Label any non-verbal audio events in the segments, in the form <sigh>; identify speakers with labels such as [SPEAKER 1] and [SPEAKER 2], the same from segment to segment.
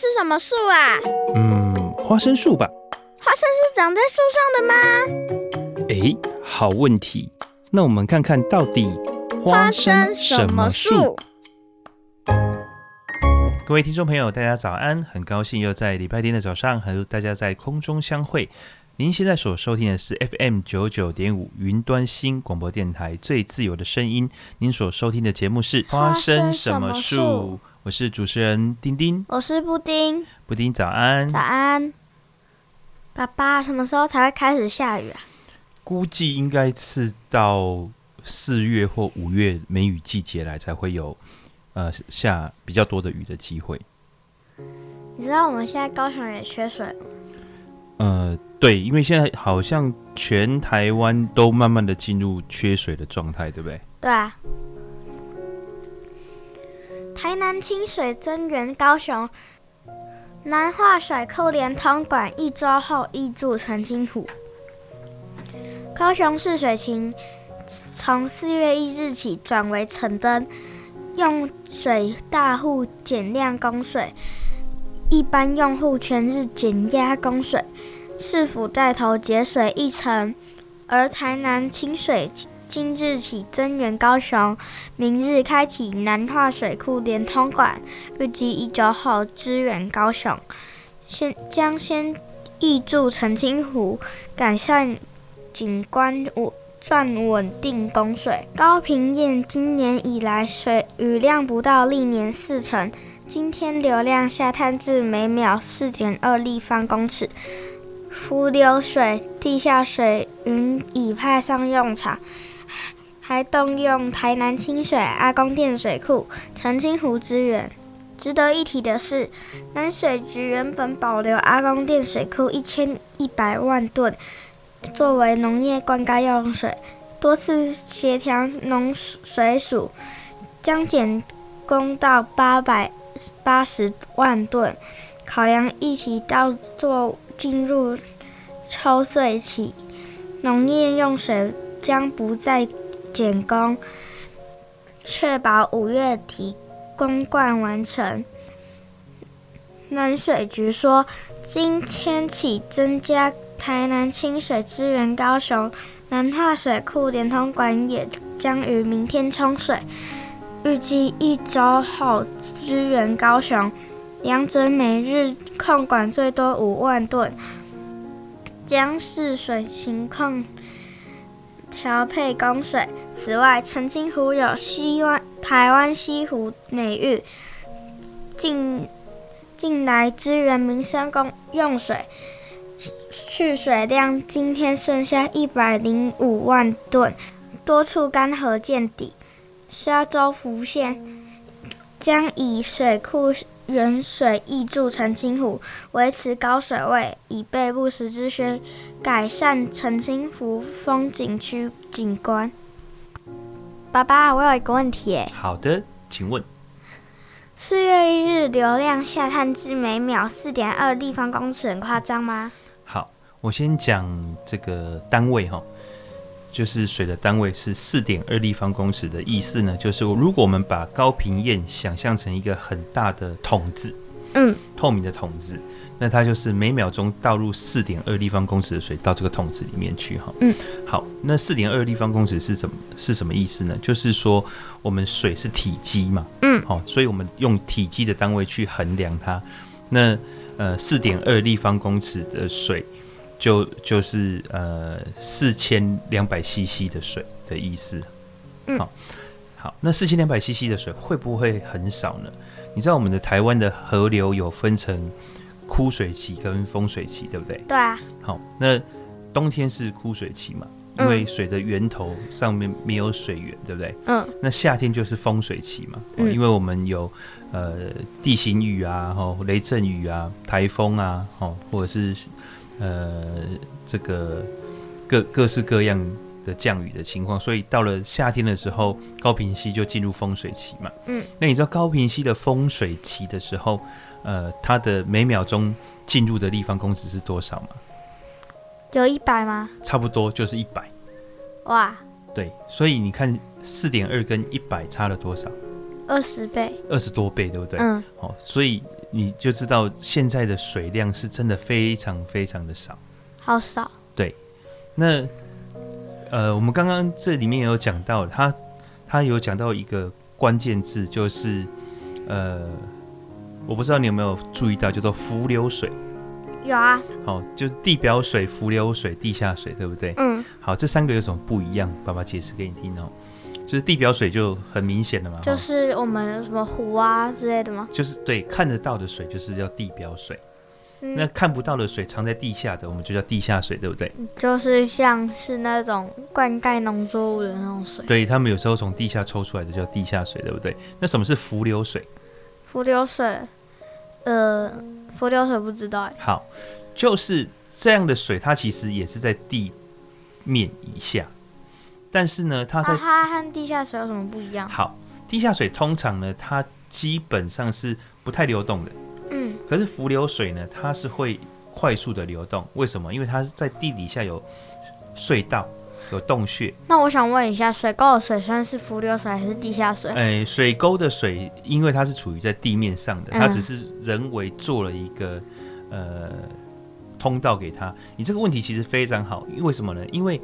[SPEAKER 1] 是什么树啊？
[SPEAKER 2] 嗯，花生树吧。
[SPEAKER 1] 花生是长在树上的吗？
[SPEAKER 2] 诶，好问题。那我们看看到底花生什么树？各位听众朋友，大家早安！很高兴又在礼拜天的早上和大家在空中相会。您现在所收听的是 FM 九九点五云端新广播电台最自由的声音。您所收听的节目是花生什么树？我是主持人丁丁，
[SPEAKER 1] 我是布丁。
[SPEAKER 2] 布丁早安，
[SPEAKER 1] 早安。爸爸，什么时候才会开始下雨啊？
[SPEAKER 2] 估计应该是到四月或五月梅雨季节来才会有呃下比较多的雨的机会。
[SPEAKER 1] 你知道我们现在高雄也缺水吗？
[SPEAKER 2] 呃。对，因为现在好像全台湾都慢慢的进入缺水的状态，对不对？
[SPEAKER 1] 对啊。台南清水增援高雄，南化甩扣连通管一周后挹注澄清湖。高雄市水情从四月一日起转为橙灯，用水大户减量供水，一般用户全日减压供水。市府带头节水一成，而台南清水今日起增援高雄，明日开启南化水库连通管，预计一周后支援高雄。先将先挹注澄清湖，改善景观，赚稳定供水。高屏堰今年以来水雨量不到历年四成，今天流量下探至每秒四点二立方公尺。伏流水、地下水云已派上用场，还动用台南清水、阿公店水库、澄清湖资源。值得一提的是，南水局原本保留阿公店水库一千一百万吨作为农业灌溉用水，多次协调农水署，将减供到八百八十万吨。考量一起到做进入。抽穗期，农业用水将不再减工，确保五月底供灌完成。南水局说，今天起增加台南清水支援高雄，南化水库连通管也将于明天冲水，预计一周后支援高雄，两者每日控管最多五万吨。将视水情况调配供水。此外，澄清湖有西湾台湾西湖美誉，近近来支援民生供用水，蓄水量今天剩下一百零五万吨，多处干涸见底。沙洲浮现将以水库。原水溢注澄清湖，维持高水位，以备不时之需，改善澄清湖风景区景观。爸爸，我有一个问题耶。
[SPEAKER 2] 好的，请问。
[SPEAKER 1] 四月一日流量下探至每秒四点二立方公尺，很夸张吗？
[SPEAKER 2] 好，我先讲这个单位哈。就是水的单位是四点二立方公尺的意思呢，就是如果我们把高屏堰想象成一个很大的桶子，嗯，透明的桶子，那它就是每秒钟倒入四点二立方公尺的水到这个桶子里面去哈，嗯，好，那四点二立方公尺是怎么是什么意思呢？就是说我们水是体积嘛，嗯，好，所以我们用体积的单位去衡量它，那呃四点二立方公尺的水。就就是呃四千两百 CC 的水的意思，嗯，好，好，那四千两百 CC 的水会不会很少呢？你知道我们的台湾的河流有分成枯水期跟丰水期，对不对？
[SPEAKER 1] 对啊。
[SPEAKER 2] 好，那冬天是枯水期嘛，因为水的源头上面没有水源，对不对？嗯。那夏天就是丰水期嘛，嗯，因为我们有呃地形雨啊，吼雷阵雨啊，台风啊，吼或者是。呃，这个各各式各样的降雨的情况，所以到了夏天的时候，高平溪就进入丰水期嘛。嗯，那你知道高平溪的丰水期的时候，呃，它的每秒钟进入的立方公尺是多少吗？
[SPEAKER 1] 有一百吗？
[SPEAKER 2] 差不多就是一百。哇！对，所以你看四点二跟一百差了多少？
[SPEAKER 1] 二十倍。
[SPEAKER 2] 二十多倍，对不对？嗯。好，所以你就知道现在的水量是真的非常非常的少，
[SPEAKER 1] 好少。
[SPEAKER 2] 对，那呃，我们刚刚这里面有讲到，他他有讲到一个关键字，就是呃，我不知道你有没有注意到，叫做伏流水。
[SPEAKER 1] 有啊。
[SPEAKER 2] 好，就是地表水、伏流水、地下水，对不对？
[SPEAKER 1] 嗯。
[SPEAKER 2] 好，这三个有什么不一样？爸爸解释给你听哦。就是地表水就很明显了嘛，
[SPEAKER 1] 就是我们什么湖啊之类的吗？
[SPEAKER 2] 就是对，看得到的水就是叫地表水，嗯、那看不到的水藏在地下的，我们就叫地下水，对不对？
[SPEAKER 1] 就是像是那种灌溉农作物的那种水。
[SPEAKER 2] 对，他们有时候从地下抽出来的叫地下水，对不对？那什么是伏流水？
[SPEAKER 1] 伏流水，呃，浮流水不知道哎。
[SPEAKER 2] 好，就是这样的水，它其实也是在地面以下。但是呢，它在、啊、
[SPEAKER 1] 它和地下水有什么不一样？
[SPEAKER 2] 好，地下水通常呢，它基本上是不太流动的。嗯。可是浮流水呢，它是会快速的流动。为什么？因为它是在地底下有隧道、有洞穴。
[SPEAKER 1] 那我想问一下，水沟的水算是浮流水还是地下水？
[SPEAKER 2] 哎、欸，水沟的水，因为它是处于在地面上的，它只是人为做了一个呃通道给它。你这个问题其实非常好，因为什么呢？因为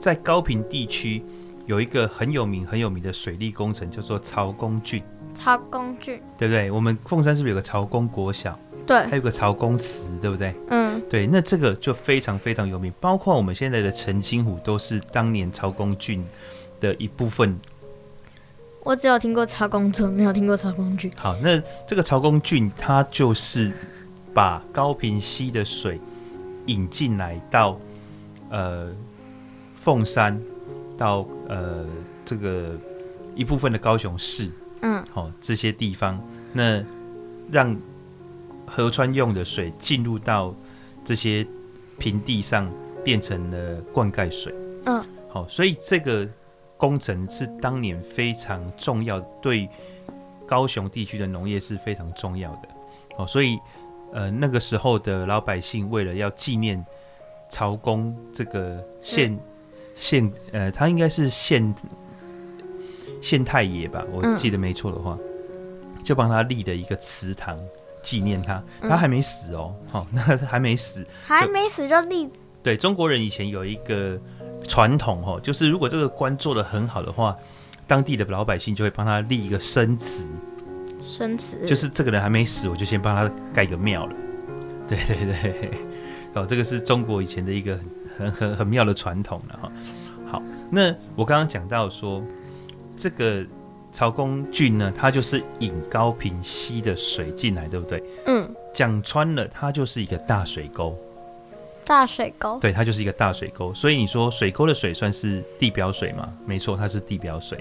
[SPEAKER 2] 在高平地区有一个很有名、很有名的水利工程，叫做曹公圳。
[SPEAKER 1] 曹公圳，
[SPEAKER 2] 对不对？我们凤山是不是有个曹公国小？
[SPEAKER 1] 对，
[SPEAKER 2] 还有个曹公祠，对不对？
[SPEAKER 1] 嗯，
[SPEAKER 2] 对。那这个就非常非常有名，包括我们现在的澄清湖都是当年曹公郡的一部分。
[SPEAKER 1] 我只有听过曹公圳，没有听过曹公郡。
[SPEAKER 2] 好，那这个曹公郡，它就是把高平溪的水引进来到呃。凤山到呃这个一部分的高雄市，
[SPEAKER 1] 嗯，
[SPEAKER 2] 好、哦、这些地方，那让河川用的水进入到这些平地上，变成了灌溉水，
[SPEAKER 1] 嗯，
[SPEAKER 2] 好、哦，所以这个工程是当年非常重要，对高雄地区的农业是非常重要的，哦，所以呃那个时候的老百姓为了要纪念曹公这个县。嗯。县呃，他应该是县县太爷吧，我记得没错的话，嗯、就帮他立了一个祠堂纪念他。他还没死哦，好、嗯，那、哦、还没死，
[SPEAKER 1] 还没死就立。
[SPEAKER 2] 对，中国人以前有一个传统哦，就是如果这个官做的很好的话，当地的老百姓就会帮他立一个生祠。
[SPEAKER 1] 生祠
[SPEAKER 2] 就是这个人还没死，我就先帮他盖个庙了。<laughs> 对对对，哦，这个是中国以前的一个。很很很妙的传统了哈。好，那我刚刚讲到说，这个曹公郡呢，它就是引高平溪的水进来，对不对？
[SPEAKER 1] 嗯。
[SPEAKER 2] 讲穿了，它就是一个大水沟。
[SPEAKER 1] 大水沟。
[SPEAKER 2] 对，它就是一个大水沟。所以你说水沟的水算是地表水吗？没错，它是地表水。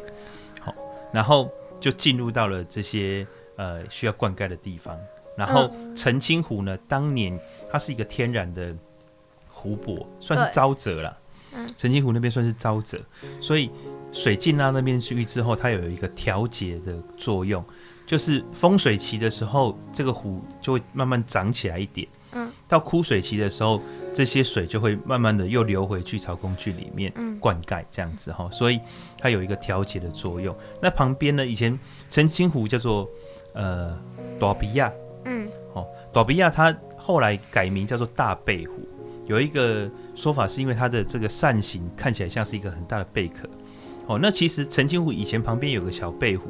[SPEAKER 2] 好，然后就进入到了这些呃需要灌溉的地方。然后澄清湖呢，当年它是一个天然的。湖泊算是沼泽了，嗯，澄清湖那边算是沼泽，所以水进到那边去之后，它有一个调节的作用，就是风水期的时候，这个湖就会慢慢涨起来一点，
[SPEAKER 1] 嗯，
[SPEAKER 2] 到枯水期的时候，这些水就会慢慢的又流回去潮工具里面灌溉这样子哈，所以它有一个调节的作用。那旁边呢，以前澄清湖叫做呃朵比亚，
[SPEAKER 1] 嗯，
[SPEAKER 2] 哦，朵比亚它后来改名叫做大贝湖。有一个说法是因为它的这个扇形看起来像是一个很大的贝壳，哦，那其实澄清湖以前旁边有个小贝湖，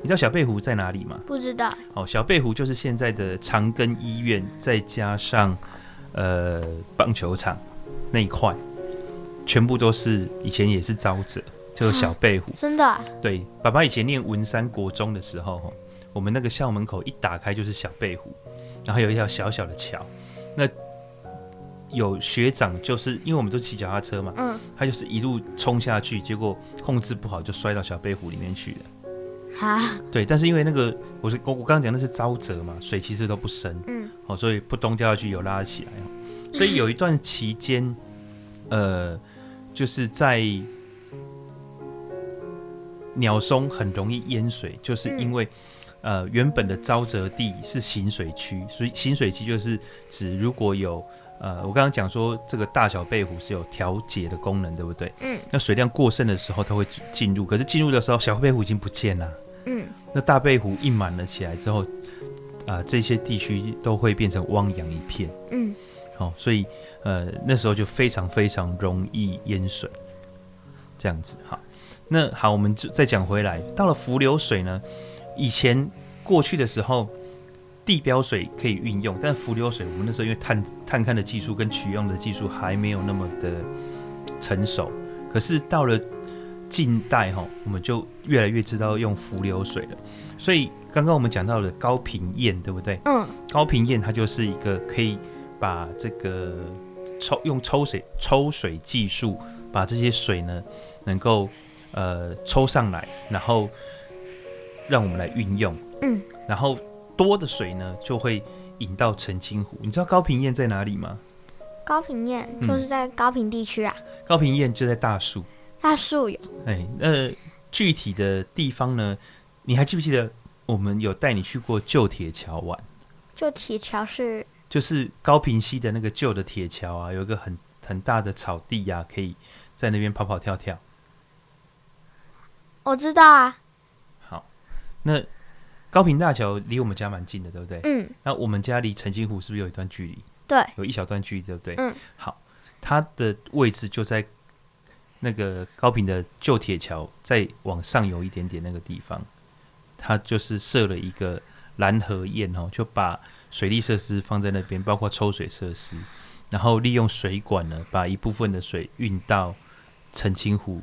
[SPEAKER 2] 你知道小贝湖在哪里吗？
[SPEAKER 1] 不知道。
[SPEAKER 2] 哦，小贝湖就是现在的长庚医院，再加上呃棒球场那一块，全部都是以前也是沼泽，就是小贝湖。
[SPEAKER 1] 真的？
[SPEAKER 2] 对，爸爸以前念文山国中的时候，我们那个校门口一打开就是小贝湖，然后有一条小小的桥，那。有学长就是因为我们都骑脚踏车嘛，
[SPEAKER 1] 嗯，
[SPEAKER 2] 他就是一路冲下去，结果控制不好就摔到小背湖里面去了。
[SPEAKER 1] 哈，
[SPEAKER 2] 对，但是因为那个我是我我刚刚讲那是沼泽嘛，水其实都不深，
[SPEAKER 1] 嗯，
[SPEAKER 2] 好，所以不咚掉下去有拉起来，<laughs> 所以有一段期间，呃，就是在鸟松很容易淹水，就是因为。呃，原本的沼泽地是行水区，所以行水区就是指如果有呃，我刚刚讲说这个大小贝湖是有调节的功能，对不对？
[SPEAKER 1] 嗯。
[SPEAKER 2] 那水量过剩的时候，它会进入，可是进入的时候，小贝湖已经不见了。
[SPEAKER 1] 嗯。
[SPEAKER 2] 那大贝湖一满了起来之后，啊、呃，这些地区都会变成汪洋一片。
[SPEAKER 1] 嗯，
[SPEAKER 2] 好、哦，所以呃那时候就非常非常容易淹水，这样子。哈，那好，我们就再讲回来，到了伏流水呢，以前过去的时候，地标水可以运用，但浮流水我们那时候因为探探勘的技术跟取用的技术还没有那么的成熟，可是到了近代哈，我们就越来越知道用浮流水了，所以。刚刚我们讲到了高频堰，对不对？
[SPEAKER 1] 嗯，
[SPEAKER 2] 高频堰它就是一个可以把这个抽用抽水抽水技术把这些水呢能够呃抽上来，然后让我们来运用。
[SPEAKER 1] 嗯，
[SPEAKER 2] 然后多的水呢就会引到澄清湖。你知道高平堰在哪里吗？
[SPEAKER 1] 高平堰就是在高平地区啊。
[SPEAKER 2] 嗯、高平堰就在大树。
[SPEAKER 1] 大树有。
[SPEAKER 2] 哎，那具体的地方呢？你还记不记得？我们有带你去过旧铁桥玩，
[SPEAKER 1] 旧铁桥是
[SPEAKER 2] 就是高平溪的那个旧的铁桥啊，有一个很很大的草地呀、啊，可以在那边跑跑跳跳。
[SPEAKER 1] 我知道啊。
[SPEAKER 2] 好，那高平大桥离我们家蛮近的，对不对？
[SPEAKER 1] 嗯。
[SPEAKER 2] 那我们家离澄清湖是不是有一段距离？
[SPEAKER 1] 对，
[SPEAKER 2] 有一小段距离，对不对？
[SPEAKER 1] 嗯。
[SPEAKER 2] 好，它的位置就在那个高平的旧铁桥再往上游一点点那个地方。它就是设了一个拦河堰哦，就把水利设施放在那边，包括抽水设施，然后利用水管呢，把一部分的水运到澄清湖，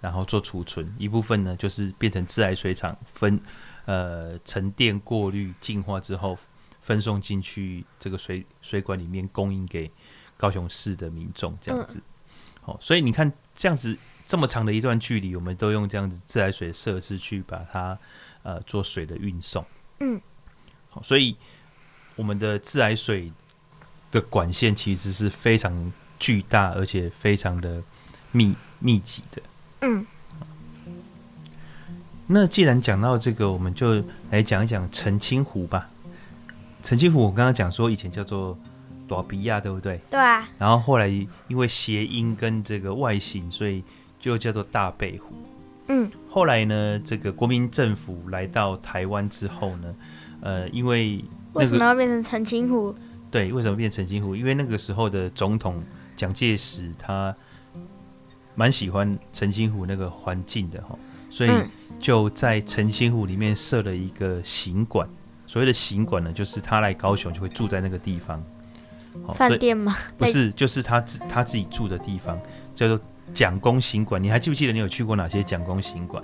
[SPEAKER 2] 然后做储存，一部分呢就是变成自来水厂分呃沉淀、过滤、净化之后分送进去这个水水管里面，供应给高雄市的民众这样子。好、嗯，所以你看这样子这么长的一段距离，我们都用这样子自来水设施去把它。呃，做水的运送，
[SPEAKER 1] 嗯，
[SPEAKER 2] 好，所以我们的自来水的管线其实是非常巨大，而且非常的密密集的，
[SPEAKER 1] 嗯。
[SPEAKER 2] 那既然讲到这个，我们就来讲一讲澄清湖吧。澄清湖，我刚刚讲说以前叫做朵比亚，对不对？
[SPEAKER 1] 对啊。
[SPEAKER 2] 然后后来因为谐音跟这个外形，所以就叫做大背湖。
[SPEAKER 1] 嗯，
[SPEAKER 2] 后来呢，这个国民政府来到台湾之后呢，呃，因为、那个、
[SPEAKER 1] 为什么要变成澄清湖？
[SPEAKER 2] 对，为什么变成澄清湖？因为那个时候的总统蒋介石他蛮喜欢澄清湖那个环境的哈，所以就在澄清湖里面设了一个行馆。所谓的行馆呢，就是他来高雄就会住在那个地方。
[SPEAKER 1] 饭店吗？
[SPEAKER 2] 不是，就是他自他自己住的地方，叫做。蒋公行馆，你还记不记得你有去过哪些蒋公行馆？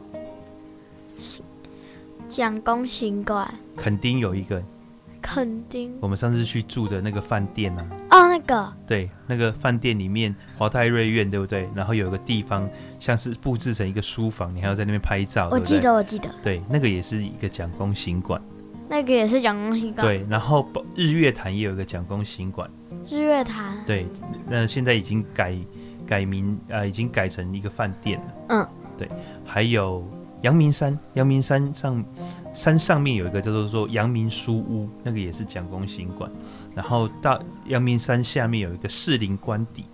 [SPEAKER 1] 蒋公行馆，
[SPEAKER 2] 肯定有一个，
[SPEAKER 1] 肯定，
[SPEAKER 2] 我们上次去住的那个饭店啊。
[SPEAKER 1] 哦，那个，
[SPEAKER 2] 对，那个饭店里面华泰瑞苑，对不对？然后有一个地方像是布置成一个书房，你还要在那边拍照。
[SPEAKER 1] 我记得，我记得，
[SPEAKER 2] 对，那个也是一个蒋公行馆。
[SPEAKER 1] 那个也是蒋公行馆。
[SPEAKER 2] 对，然后日月潭也有一个蒋公行馆。
[SPEAKER 1] 日月潭。
[SPEAKER 2] 对，那现在已经改。改名呃，已经改成一个饭店了。
[SPEAKER 1] 嗯，对。
[SPEAKER 2] 还有阳明山，阳明山上山上面有一个叫做做阳明书屋，那个也是蒋公行馆。然后到阳明山下面有一个士林官邸，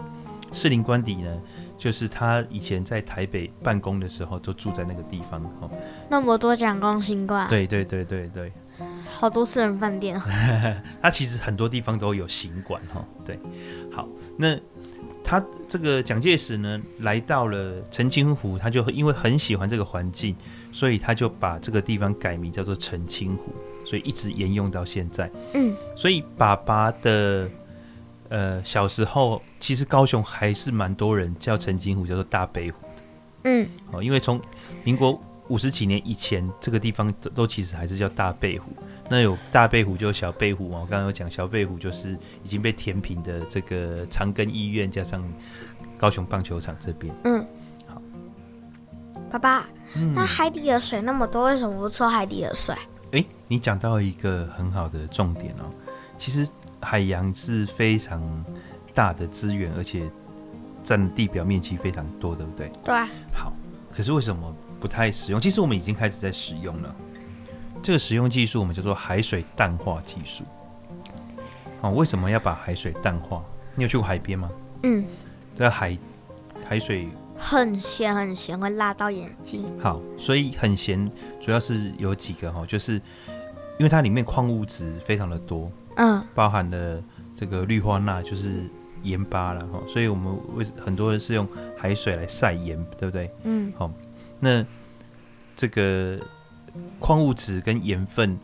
[SPEAKER 2] 士林官邸呢，就是他以前在台北办公的时候都住在那个地方。哦，
[SPEAKER 1] 那么多蒋公行馆。
[SPEAKER 2] 对对对对对。
[SPEAKER 1] 好多私人饭店。<laughs>
[SPEAKER 2] 他其实很多地方都有行馆哈。对，好，那。他这个蒋介石呢，来到了澄清湖，他就因为很喜欢这个环境，所以他就把这个地方改名叫做澄清湖，所以一直沿用到现在。
[SPEAKER 1] 嗯，
[SPEAKER 2] 所以爸爸的呃小时候，其实高雄还是蛮多人叫澄清湖叫做大背湖的。
[SPEAKER 1] 嗯，
[SPEAKER 2] 哦，因为从民国五十几年以前，这个地方都都其实还是叫大背湖。那有大背湖，就有小背湖嘛。我刚刚有讲小背湖，就是已经被填平的这个长庚医院加上高雄棒球场这边。
[SPEAKER 1] 嗯，
[SPEAKER 2] 好，
[SPEAKER 1] 爸爸，
[SPEAKER 2] 嗯、
[SPEAKER 1] 那海底的水那么多，为什么不抽海底的水？
[SPEAKER 2] 哎、欸，你讲到一个很好的重点哦。其实海洋是非常大的资源，而且占地表面积非常多，对不对？
[SPEAKER 1] 对。
[SPEAKER 2] 好，可是为什么不太使用？其实我们已经开始在使用了。这个使用技术我们叫做海水淡化技术。哦，为什么要把海水淡化？你有去过海边吗？
[SPEAKER 1] 嗯。
[SPEAKER 2] 这海海水
[SPEAKER 1] 很咸，很咸，会辣到眼睛。
[SPEAKER 2] 好，所以很咸，主要是有几个哈，就是因为它里面矿物质非常的多，
[SPEAKER 1] 嗯，
[SPEAKER 2] 包含了这个氯化钠，就是盐巴了哈，所以我们为很多人是用海水来晒盐，对不对？
[SPEAKER 1] 嗯，
[SPEAKER 2] 好，那这个矿物质跟盐分，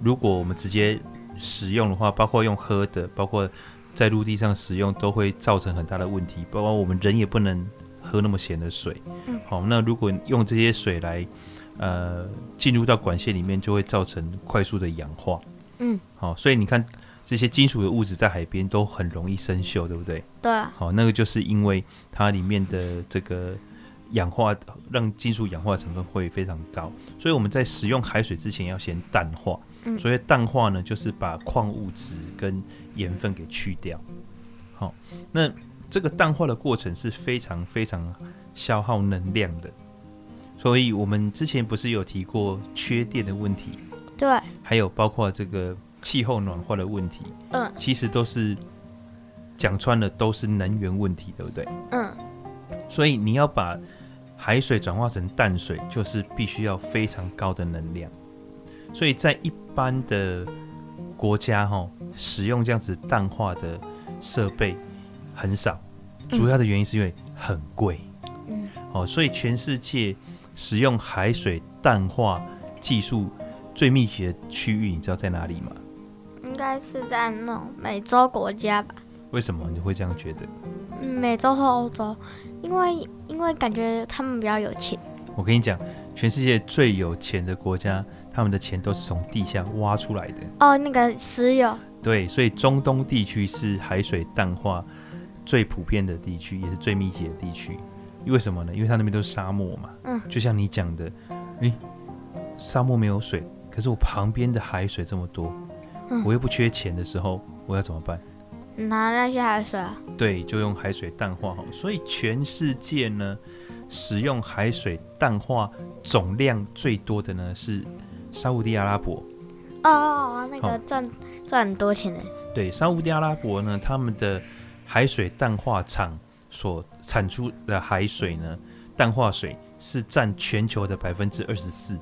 [SPEAKER 2] 如果我们直接使用的话，包括用喝的，包括在陆地上使用，都会造成很大的问题，包括我们人也不能喝那么咸的水。
[SPEAKER 1] 嗯，
[SPEAKER 2] 好，那如果用这些水来呃，进入到管线里面就会造成快速的氧化。
[SPEAKER 1] 嗯，
[SPEAKER 2] 好，所以你看这些金属的物质在海边都很容易生锈，对不对？
[SPEAKER 1] 对啊。
[SPEAKER 2] 好，那个就是因为它里面的这个氧化，让金属氧化成分会非常高。所以我们在使用海水之前要先淡化。嗯，所以淡化呢，就是把矿物质跟盐分给去掉。好，那这个淡化的过程是非常非常消耗能量的。所以我们之前不是有提过缺电的问题，
[SPEAKER 1] 对，
[SPEAKER 2] 还有包括这个气候暖化的问题，
[SPEAKER 1] 嗯，
[SPEAKER 2] 其实都是讲穿了都是能源问题，对不对？
[SPEAKER 1] 嗯，
[SPEAKER 2] 所以你要把海水转化成淡水，就是必须要非常高的能量。所以在一般的国家，哈，使用这样子淡化的设备很少，主要的原因是因为很贵，嗯，哦，所以全世界。使用海水淡化技术最密集的区域，你知道在哪里吗？
[SPEAKER 1] 应该是在那种美洲国家吧？
[SPEAKER 2] 为什么你会这样觉得？
[SPEAKER 1] 美洲和欧洲，因为因为感觉他们比较有钱。
[SPEAKER 2] 我跟你讲，全世界最有钱的国家，他们的钱都是从地下挖出来的。
[SPEAKER 1] 哦，那个石油。
[SPEAKER 2] 对，所以中东地区是海水淡化最普遍的地区，也是最密集的地区。因为什么呢？因为它那边都是沙漠嘛。嗯。就像你讲的，诶，沙漠没有水，可是我旁边的海水这么多，嗯，我又不缺钱的时候，我要怎么办？
[SPEAKER 1] 拿那些海水啊？
[SPEAKER 2] 对，就用海水淡化好。所以全世界呢，使用海水淡化总量最多的呢是沙乌地阿拉伯。
[SPEAKER 1] 哦，那个赚赚很多钱呢。
[SPEAKER 2] 对，沙乌地阿拉伯呢，他们的海水淡化厂所产出的海水呢，淡化水是占全球的百分之二十四，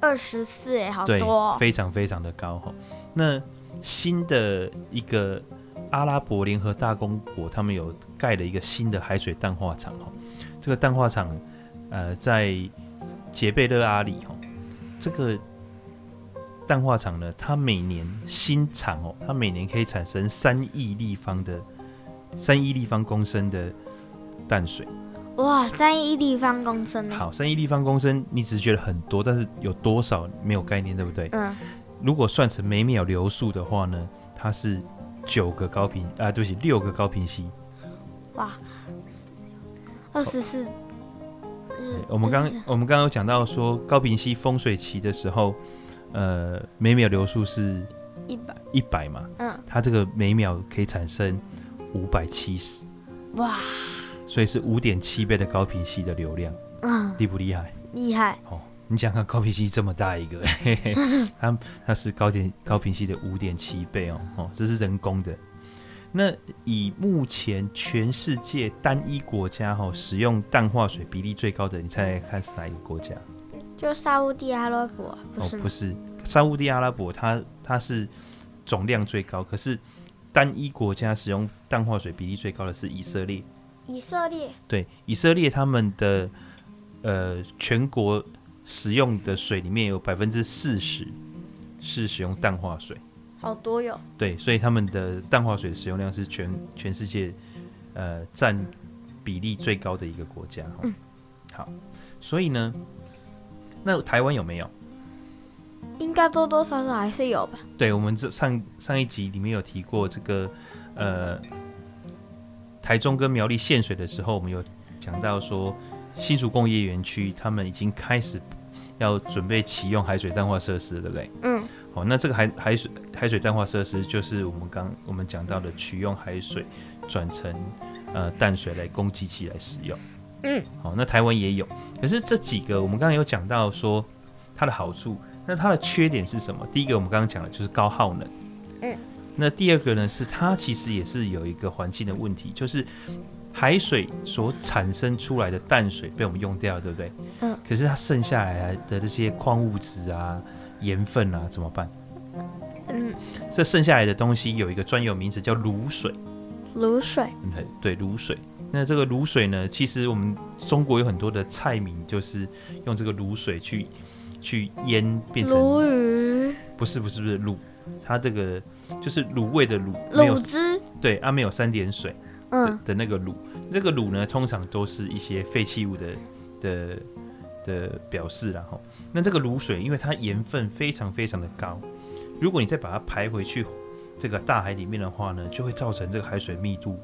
[SPEAKER 1] 二十四哎，好多哦，
[SPEAKER 2] 非常非常的高哈。那新的一个阿拉伯联合大公国，他们有盖了一个新的海水淡化厂哈。这个淡化厂呃在杰贝勒阿里哈，这个淡化厂呢，它每年新厂哦，它每年可以产生三亿立方的三亿立方公升的。淡水，
[SPEAKER 1] 哇，三亿立方公升？
[SPEAKER 2] 好，三亿立方公升，你只是觉得很多，但是有多少没有概念，对不对？嗯。如果算成每秒流速的话呢，它是九个高频啊，对不起，六个高频息。
[SPEAKER 1] 哇，二十四。
[SPEAKER 2] 我们刚我们刚刚有讲到说，高频息风水期的时候，呃，每秒流速是
[SPEAKER 1] 一百
[SPEAKER 2] 一百嘛？
[SPEAKER 1] 嗯。它
[SPEAKER 2] 这个每秒可以产生五百七十。
[SPEAKER 1] 哇。
[SPEAKER 2] 所以是五点七倍的高频息的流量，嗯，厉不厉害？
[SPEAKER 1] 厉害
[SPEAKER 2] 哦！你想看高频溪这么大一个，<laughs> 嘿嘿，它它是高点高频溪的五点七倍哦，哦，这是人工的。那以目前全世界单一国家哈、哦、使用淡化水比例最高的，你猜猜看是哪一个国家？
[SPEAKER 1] 就沙乌地阿拉伯，
[SPEAKER 2] 哦，不是，沙乌地阿拉伯它它是总量最高，可是单一国家使用淡化水比例最高的是以色列。
[SPEAKER 1] 以色列
[SPEAKER 2] 对以色列，他们的呃全国使用的水里面有百分之四十是使用淡化水，
[SPEAKER 1] 好多哟。
[SPEAKER 2] 对，所以他们的淡化水使用量是全全世界呃占比例最高的一个国家。嗯，好，所以呢，那台湾有没有？
[SPEAKER 1] 应该多多少少还是有吧。
[SPEAKER 2] 对，我们这上上一集里面有提过这个呃。台中跟苗栗限水的时候，我们有讲到说，新竹工业园区他们已经开始要准备启用海水淡化设施，对不对？嗯。好，那这个海海水海水淡化设施就是我们刚我们讲到的取用海水转成呃淡水来供机器来使用。嗯。好，那台湾也有，可是这几个我们刚刚有讲到说它的好处，那它的缺点是什么？第一个我们刚刚讲的就是高耗能。嗯。那第二个呢，是它其实也是有一个环境的问题，就是海水所产生出来的淡水被我们用掉，对不对？嗯。可是它剩下来的这些矿物质啊，盐分啊，怎么办？
[SPEAKER 1] 嗯，
[SPEAKER 2] 这剩下来的东西有一个专有名词叫卤水。
[SPEAKER 1] 卤水，
[SPEAKER 2] 嗯，对，卤水。那这个卤水呢，其实我们中国有很多的菜名，就是用这个卤水去去腌变成
[SPEAKER 1] 鲈鱼。
[SPEAKER 2] 不是不是不是卤，它这个就是卤味的卤，
[SPEAKER 1] 卤汁。
[SPEAKER 2] 对，啊没有三点水。
[SPEAKER 1] 嗯
[SPEAKER 2] 的那个卤，这个卤呢，通常都是一些废弃物的的的表示，然后，那这个卤水，因为它盐分非常非常的高，如果你再把它排回去这个大海里面的话呢，就会造成这个海水密度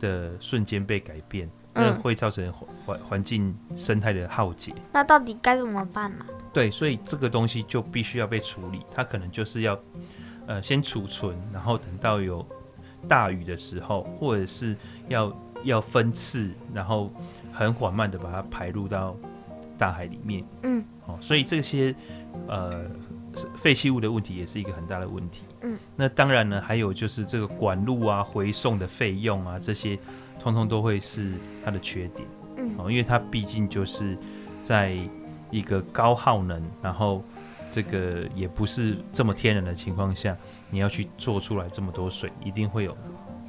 [SPEAKER 2] 的瞬间被改变，那会造成环环境生态的浩劫。
[SPEAKER 1] 那到底该怎么办呢？
[SPEAKER 2] 对，所以这个东西就必须要被处理，它可能就是要呃先储存，然后等到有。大雨的时候，或者是要要分次，然后很缓慢的把它排入到大海里面。
[SPEAKER 1] 嗯，
[SPEAKER 2] 哦，所以这些呃废弃物的问题也是一个很大的问题。
[SPEAKER 1] 嗯，
[SPEAKER 2] 那当然呢，还有就是这个管路啊、回送的费用啊，这些通通都会是它的缺点。
[SPEAKER 1] 嗯，
[SPEAKER 2] 哦，因为它毕竟就是在一个高耗能，然后这个也不是这么天然的情况下。你要去做出来这么多水，一定会有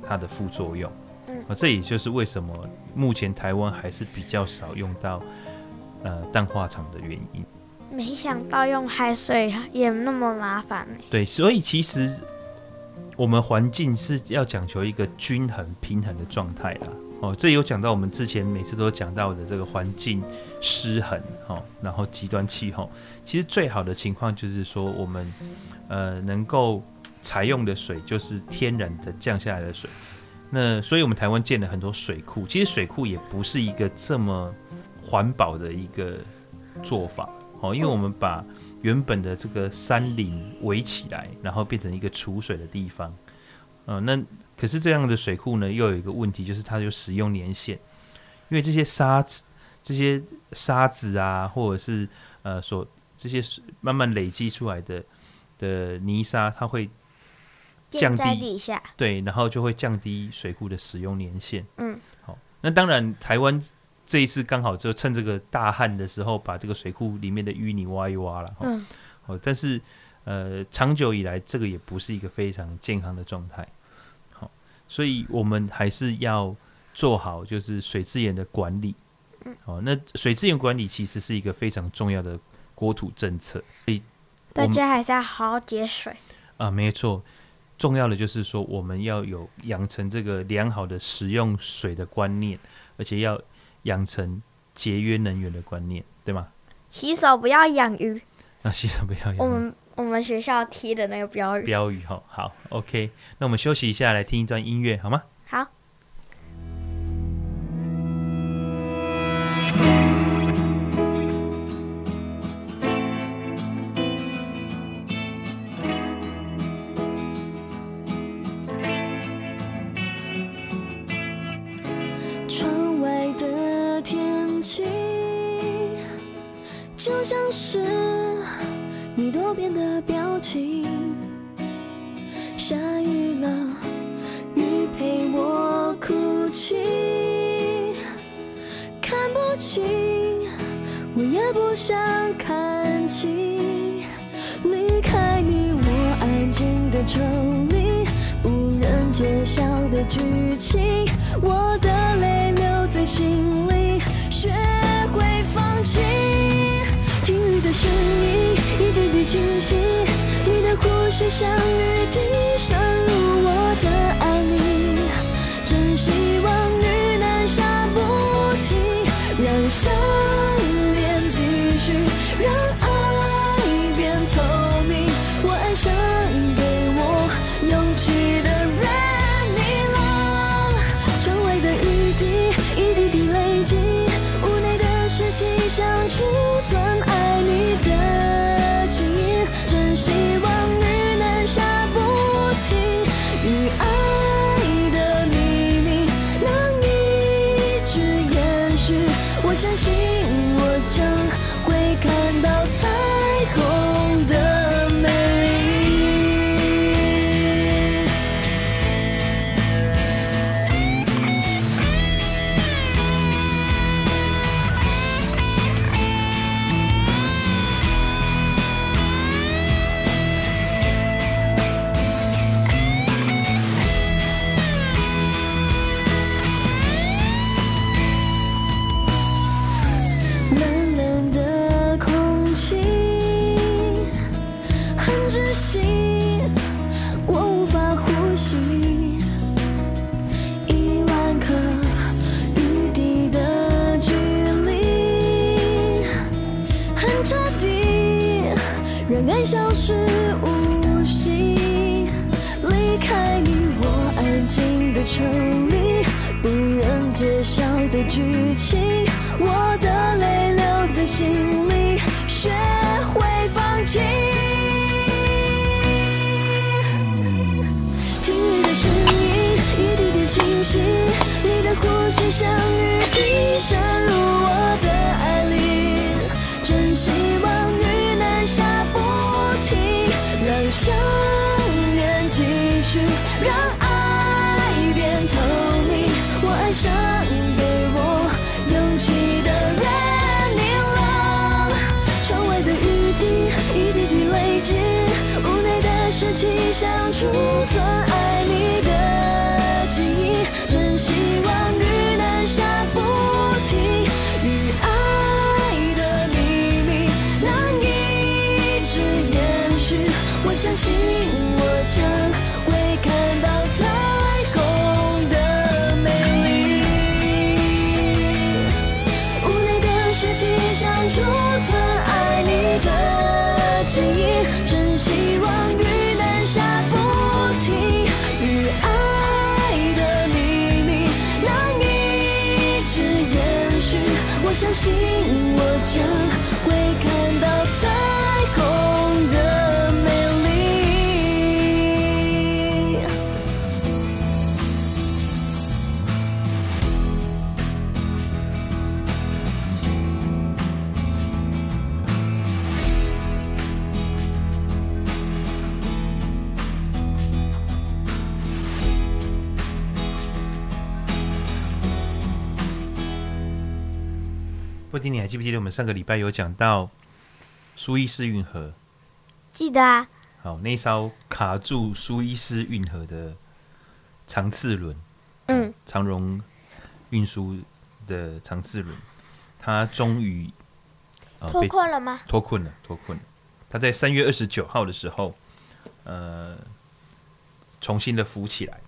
[SPEAKER 2] 它的副作用。
[SPEAKER 1] 嗯，
[SPEAKER 2] 啊，这也就是为什么目前台湾还是比较少用到呃氮化厂的原因。
[SPEAKER 1] 没想到用海水也那么麻烦呢。
[SPEAKER 2] 对，所以其实我们环境是要讲求一个均衡平衡的状态啦。哦，这有讲到我们之前每次都讲到的这个环境失衡，哦，然后极端气候，其实最好的情况就是说我们呃能够。采用的水就是天然的降下来的水，那所以我们台湾建了很多水库。其实水库也不是一个这么环保的一个做法哦，因为我们把原本的这个山林围起来，然后变成一个储水的地方。嗯，那可是这样的水库呢，又有一个问题，就是它有使用年限，因为这些沙子、这些沙子啊，或者是呃所这些慢慢累积出来的的泥沙，它会。降低
[SPEAKER 1] 底下
[SPEAKER 2] 对，然后就会降低水库的使用年限。
[SPEAKER 1] 嗯，
[SPEAKER 2] 好，那当然台湾这一次刚好就趁这个大旱的时候，把这个水库里面的淤泥挖一挖了。嗯，好，但是呃，长久以来这个也不是一个非常健康的状态。好，所以我们还是要做好就是水资源的管理。嗯，好，那水资源管理其实是一个非常重要的国土政策，所以
[SPEAKER 1] 大家还是要好好节水。
[SPEAKER 2] 啊、呃，没错。重要的就是说，我们要有养成这个良好的使用水的观念，而且要养成节约能源的观念，对吗？
[SPEAKER 1] 洗手不要养鱼。
[SPEAKER 2] 啊，<laughs> 洗手不要养鱼。
[SPEAKER 1] 我们我们学校贴的那个标语。
[SPEAKER 2] 标语哈，好，OK。那我们休息一下，来听一段音乐，好吗？
[SPEAKER 1] 好。
[SPEAKER 3] 变的表情，记不
[SPEAKER 2] 记得我们上个礼拜有讲到苏伊士运河？
[SPEAKER 1] 记得啊，
[SPEAKER 2] 好，那艘卡住苏伊士运河的长次轮，
[SPEAKER 1] 嗯，
[SPEAKER 2] 长荣运输的长次轮，它终于呃脱
[SPEAKER 1] 困了吗？
[SPEAKER 2] 脱困了，脱困了。它在三月二十九号的时候，呃，重新的浮起来，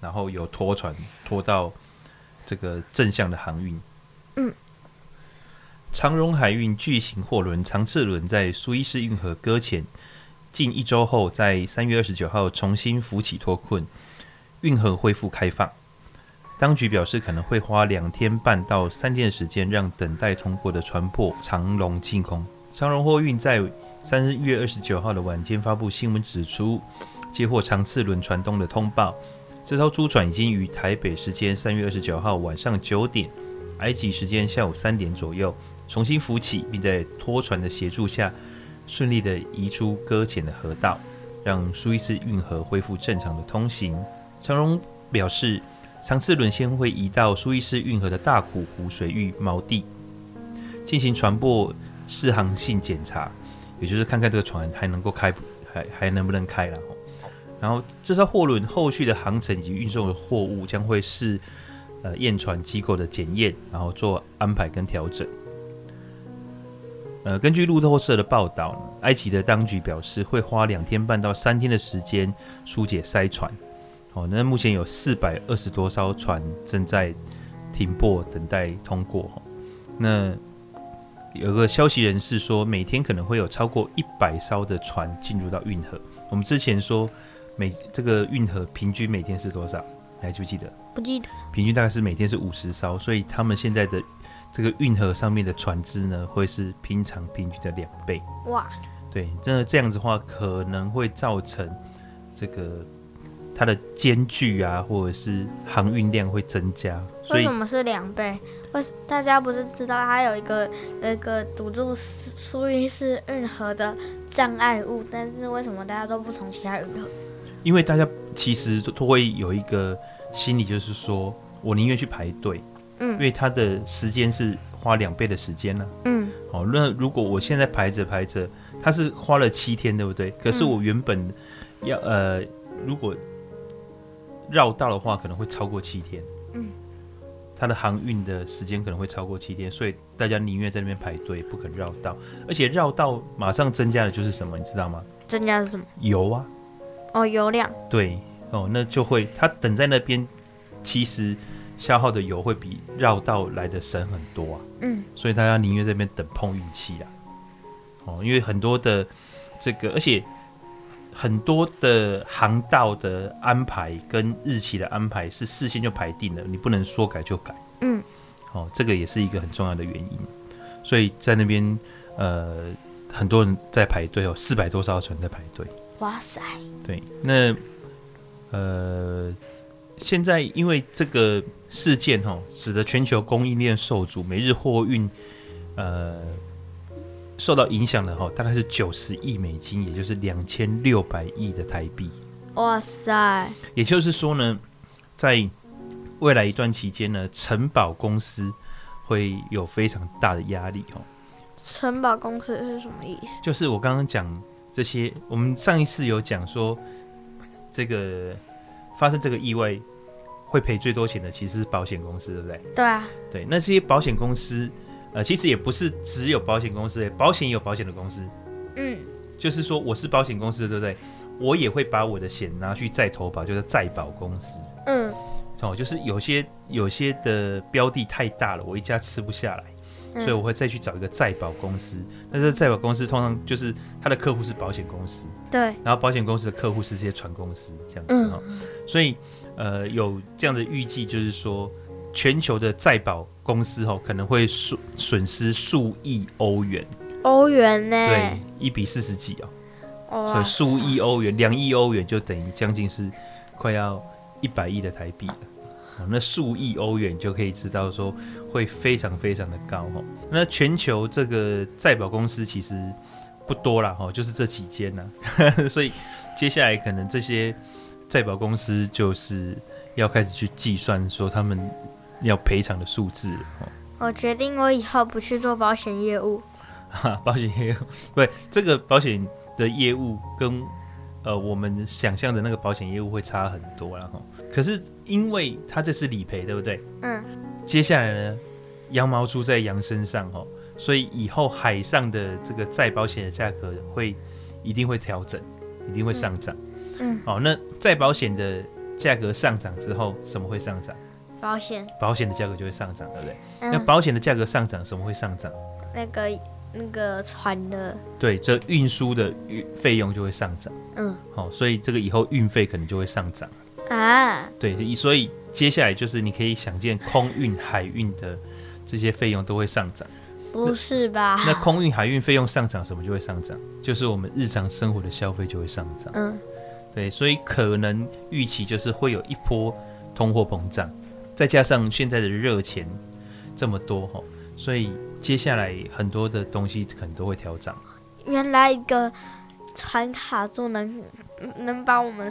[SPEAKER 2] 然后有拖船拖到这个正向的航运。
[SPEAKER 1] 嗯，
[SPEAKER 2] 长荣海运巨型货轮长次轮在苏伊士运河搁浅近一周后，在三月二十九号重新浮起脱困，运河恢复开放。当局表示可能会花两天半到三天的时间，让等待通过的船舶长龙进空。长荣货运在三月二十九号的晚间发布新闻指出，接获长次轮船东的通报，这艘租船已经于台北时间三月二十九号晚上九点，埃及时间下午三点左右重新浮起，并在拖船的协助下顺利地移出搁浅的河道，让苏伊士运河恢复正常的通行。长荣表示，长次轮先会移到苏伊士运河的大苦湖水域锚地，进行船舶适航性检查，也就是看看这个船还能够开，还还能不能开了。然后，这艘货轮后续的航程以及运送的货物将会是呃验船机构的检验，然后做安排跟调整。呃，根据路透社的报道，埃及的当局表示会花两天半到三天的时间疏解塞船。哦，那目前有四百二十多艘船正在停泊等待通过。那有个消息人士说，每天可能会有超过一百艘的船进入到运河。我们之前说每这个运河平均每天是多少？你还记不记得？
[SPEAKER 1] 不记得。
[SPEAKER 2] 平均大概是每天是五十艘，所以他们现在的这个运河上面的船只呢，会是平常平均的两倍。
[SPEAKER 1] 哇，
[SPEAKER 2] 对，真的这样子的话，可能会造成这个它的间距啊，或者是航运量会增加。所以
[SPEAKER 1] 为什么是两倍？为大家不是知道它有一个有一个堵住苏伊士运河的障碍物，但是为什么大家都不从其他运河？
[SPEAKER 2] 因为大家其实都会有一个心理，就是说我宁愿去排队，
[SPEAKER 1] 嗯，
[SPEAKER 2] 因为它的时间是花两倍的时间呢、啊，
[SPEAKER 1] 嗯，
[SPEAKER 2] 好，那如果我现在排着排着，它是花了七天，对不对？可是我原本要、嗯、呃，如果绕道的话，可能会超过七天，
[SPEAKER 1] 嗯，
[SPEAKER 2] 它的航运的时间可能会超过七天，所以大家宁愿在那边排队，不肯绕道，而且绕道马上增加的就是什么，你知道吗？
[SPEAKER 1] 增加的是什么？
[SPEAKER 2] 油啊。
[SPEAKER 1] 哦，油量。
[SPEAKER 2] 对。哦，那就会他等在那边，其实消耗的油会比绕道来的省很多啊。
[SPEAKER 1] 嗯，
[SPEAKER 2] 所以大家宁愿在那边等碰运气啊。哦，因为很多的这个，而且很多的航道的安排跟日期的安排是事先就排定了，你不能说改就改。
[SPEAKER 1] 嗯，
[SPEAKER 2] 哦，这个也是一个很重要的原因。所以在那边，呃，很多人在排队哦，四百多艘船在排队。
[SPEAKER 1] 哇塞！
[SPEAKER 2] 对，那呃，现在因为这个事件哦，使得全球供应链受阻，每日货运呃受到影响的哈，大概是九十亿美金，也就是两千六百亿的台币。
[SPEAKER 1] 哇塞！
[SPEAKER 2] 也就是说呢，在未来一段期间呢，承保公司会有非常大的压力哦。
[SPEAKER 1] 承保公司是什么意思？
[SPEAKER 2] 就是我刚刚讲。这些我们上一次有讲说，这个发生这个意外会赔最多钱的其实是保险公司，对不对？
[SPEAKER 1] 对啊，
[SPEAKER 2] 对，那这些保险公司，呃，其实也不是只有保险公司，保险也有保险的公司。
[SPEAKER 1] 嗯，
[SPEAKER 2] 就是说我是保险公司的，对不对？我也会把我的险拿去再投保，就是再保公司。
[SPEAKER 1] 嗯，
[SPEAKER 2] 哦，就是有些有些的标的太大了，我一家吃不下来。所以我会再去找一个再保公司，那这再保公司通常就是他的客户是保险公司，
[SPEAKER 1] 对，
[SPEAKER 2] 然后保险公司的客户是这些船公司这样子哈，所以呃有这样的预计，就是说全球的再保公司哈可能会损损失数亿欧元，
[SPEAKER 1] 欧元呢？
[SPEAKER 2] 对，一比四十几哦，所以数亿欧元，两亿欧元就等于将近是快要一百亿的台币了，那数亿欧元就可以知道说。会非常非常的高哈，那全球这个再保公司其实不多了哈，就是这几间呐，<laughs> 所以接下来可能这些再保公司就是要开始去计算说他们要赔偿的数字。
[SPEAKER 1] 我决定我以后不去做保险业务。
[SPEAKER 2] 哈，<laughs> 保险业务，对，这个保险的业务跟呃我们想象的那个保险业务会差很多了哈。可是因为他这是理赔，对不对？嗯。接下来呢，羊毛出在羊身上哦，所以以后海上的这个再保险的价格会一定会调整，一定会上涨。嗯，好，那再保险的价格上涨之后，什么会上涨？
[SPEAKER 1] 保险。
[SPEAKER 2] 保险的价格就会上涨，对不对？嗯、那保险的价格上涨，什么会上涨？
[SPEAKER 1] 那个那个船的。
[SPEAKER 2] 对，这运输的运费用就会上涨。嗯，好，所以这个以后运费可能就会上涨。啊，对，所以接下来就是你可以想见空运、海运的这些费用都会上涨，
[SPEAKER 1] 不是吧？
[SPEAKER 2] 那，那空运、海运费用上涨，什么就会上涨？就是我们日常生活的消费就会上涨。嗯，对，所以可能预期就是会有一波通货膨胀，再加上现在的热钱这么多哈，所以接下来很多的东西可能都会调涨。
[SPEAKER 1] 原来一个船卡座能能把我们。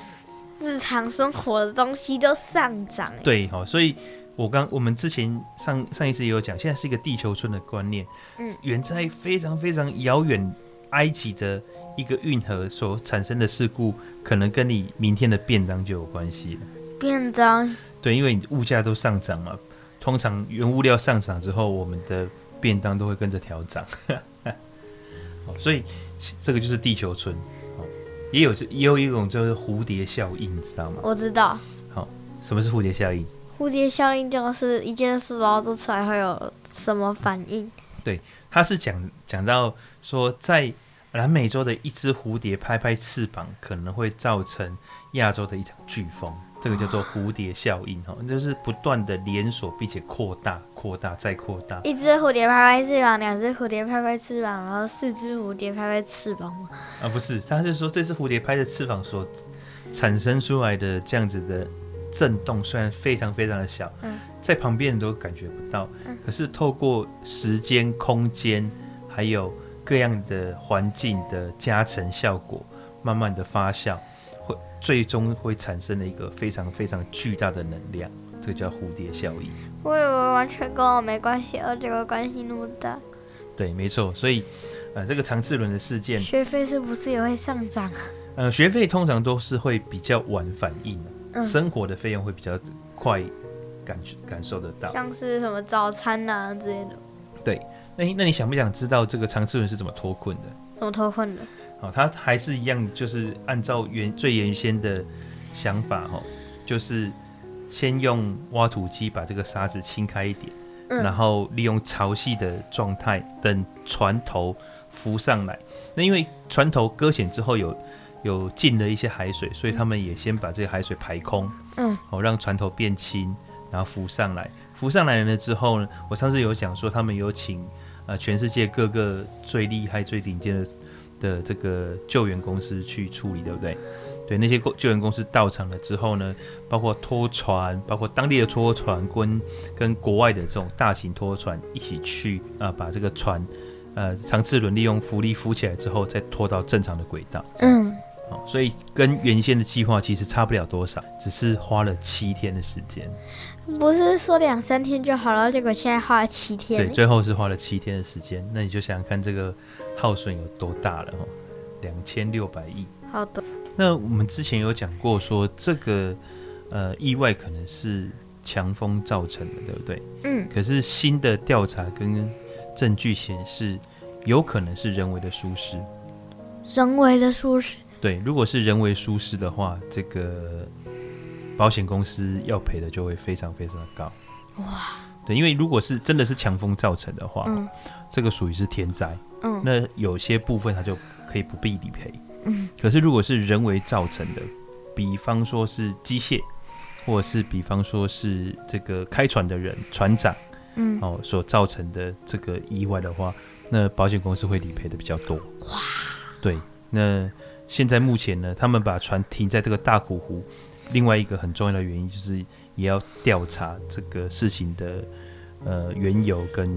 [SPEAKER 1] 日常生活的东西都上涨，
[SPEAKER 2] 对，好，所以我刚我们之前上上一次也有讲，现在是一个地球村的观念，嗯，远在非常非常遥远埃及的一个运河所产生的事故，可能跟你明天的便当就有关系了。
[SPEAKER 1] 便当？
[SPEAKER 2] 对，因为你物价都上涨嘛，通常原物料上涨之后，我们的便当都会跟着调涨，<laughs> 所以这个就是地球村。也有也有一种就是蝴蝶效应，你知道吗？
[SPEAKER 1] 我知道。
[SPEAKER 2] 好，什么是蝴蝶效应？
[SPEAKER 1] 蝴蝶效应就是一件事，然后做出来会有什么反应？
[SPEAKER 2] 对，他是讲讲到说，在南美洲的一只蝴蝶拍拍翅膀，可能会造成亚洲的一场飓风。这个叫做蝴蝶效应，哈，就是不断的连锁，并且扩大、扩大再扩大。
[SPEAKER 1] 一只蝴蝶拍拍翅膀，两只蝴蝶拍拍翅膀，然后四只蝴蝶拍拍翅膀吗？
[SPEAKER 2] 啊，不是，他是说这只蝴蝶拍的翅膀所产生出来的这样子的震动，虽然非常非常的小，嗯，在旁边人都感觉不到，嗯，可是透过时间、空间，还有各样的环境的加成效果，慢慢的发酵。会最终会产生了一个非常非常巨大的能量，这个叫蝴蝶效应。
[SPEAKER 1] 我以为完全跟我没关系，而这个关系那么大。
[SPEAKER 2] 对，没错。所以，呃，这个长次轮的事件，
[SPEAKER 1] 学费是不是也会上涨啊？
[SPEAKER 2] 呃，学费通常都是会比较晚反应，嗯，生活的费用会比较快感感受得到，
[SPEAKER 1] 像是什么早餐啊之类的。
[SPEAKER 2] 对，那那你想不想知道这个长次轮是怎么脱困的？
[SPEAKER 1] 怎么脱困的？
[SPEAKER 2] 哦，他还是一样，就是按照原最原先的想法，哈，就是先用挖土机把这个沙子清开一点，嗯，然后利用潮汐的状态等船头浮上来。那因为船头搁浅之后有有进了一些海水，所以他们也先把这个海水排空，
[SPEAKER 1] 嗯，
[SPEAKER 2] 哦，让船头变轻，然后浮上来。浮上来了之后呢，我上次有讲说他们有请啊全世界各个最厉害、最顶尖的的这个救援公司去处理，对不对？对，那些救援公司到场了之后呢，包括拖船，包括当地的拖船跟跟国外的这种大型拖船一起去啊、把这个船呃长次轮利用浮力浮起来之后，再拖到正常的轨道。
[SPEAKER 1] 嗯，
[SPEAKER 2] 哦，所以跟原先的计划其实差不了多少，只是花了七天的时间。
[SPEAKER 1] 不是说两三天就好了，结果现在花了七天。
[SPEAKER 2] 对，最后是花了七天的时间。那你就想想看，这个耗损有多大了哈？两千六百亿。
[SPEAKER 1] 好的。
[SPEAKER 2] 那我们之前有讲过，说这个呃意外可能是强风造成的，对不对？
[SPEAKER 1] 嗯。
[SPEAKER 2] 可是新的调查跟证据显示，有可能是人为的疏失。
[SPEAKER 1] 人为的疏失。
[SPEAKER 2] 对，如果是人为疏失的话，这个保险公司要赔的就会非常非常的高。
[SPEAKER 1] 哇。
[SPEAKER 2] 对，因为如果是真的是强风造成的话，
[SPEAKER 1] 嗯，
[SPEAKER 2] 这个属于是天灾。
[SPEAKER 1] 嗯。
[SPEAKER 2] 那有些部分它就可以不必理赔。
[SPEAKER 1] 嗯，
[SPEAKER 2] 可是如果是人为造成的，比方说是机械，或者是比方说是这个开船的人船长，
[SPEAKER 1] 嗯，
[SPEAKER 2] 哦，所造成的这个意外的话，那保险公司会理赔的比较多。
[SPEAKER 1] 哇，
[SPEAKER 2] 对，那现在目前呢，他们把船停在这个大苦湖，另外一个很重要的原因就是也要调查这个事情的呃缘由跟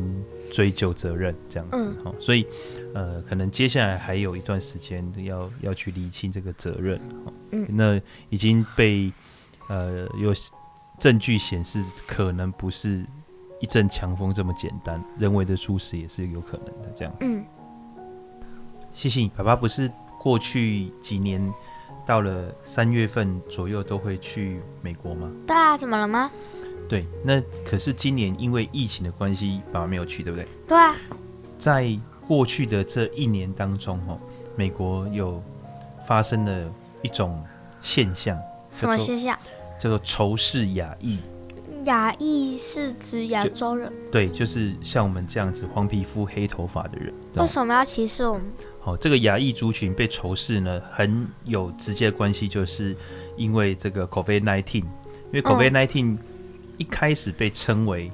[SPEAKER 2] 追究责任这样子。
[SPEAKER 1] 嗯，
[SPEAKER 2] 哦，所以。呃，可能接下来还有一段时间要要去厘清这个责任。
[SPEAKER 1] 嗯，
[SPEAKER 2] 那已经被呃有证据显示，可能不是一阵强风这么简单，人为的疏失也是有可能的这样子。
[SPEAKER 1] 嗯，
[SPEAKER 2] 谢谢你，爸爸不是过去几年到了三月份左右都会去美国吗？
[SPEAKER 1] 对啊，怎么了吗？
[SPEAKER 2] 对，那可是今年因为疫情的关系，爸爸没有去，对不对？
[SPEAKER 1] 对啊，
[SPEAKER 2] 在。过去的这一年当中，哦，美国有发生了一种现象，
[SPEAKER 1] 什么现象？
[SPEAKER 2] 叫做仇视亚裔。
[SPEAKER 1] 亚裔是指亚洲人？
[SPEAKER 2] 对，就是像我们这样子黄皮肤、黑头发的人。
[SPEAKER 1] 为什么要歧视我们？
[SPEAKER 2] 好，这个亚裔族群被仇视呢，很有直接的关系，就是因为这个 COVID-19，因为 COVID-19 一开始被称为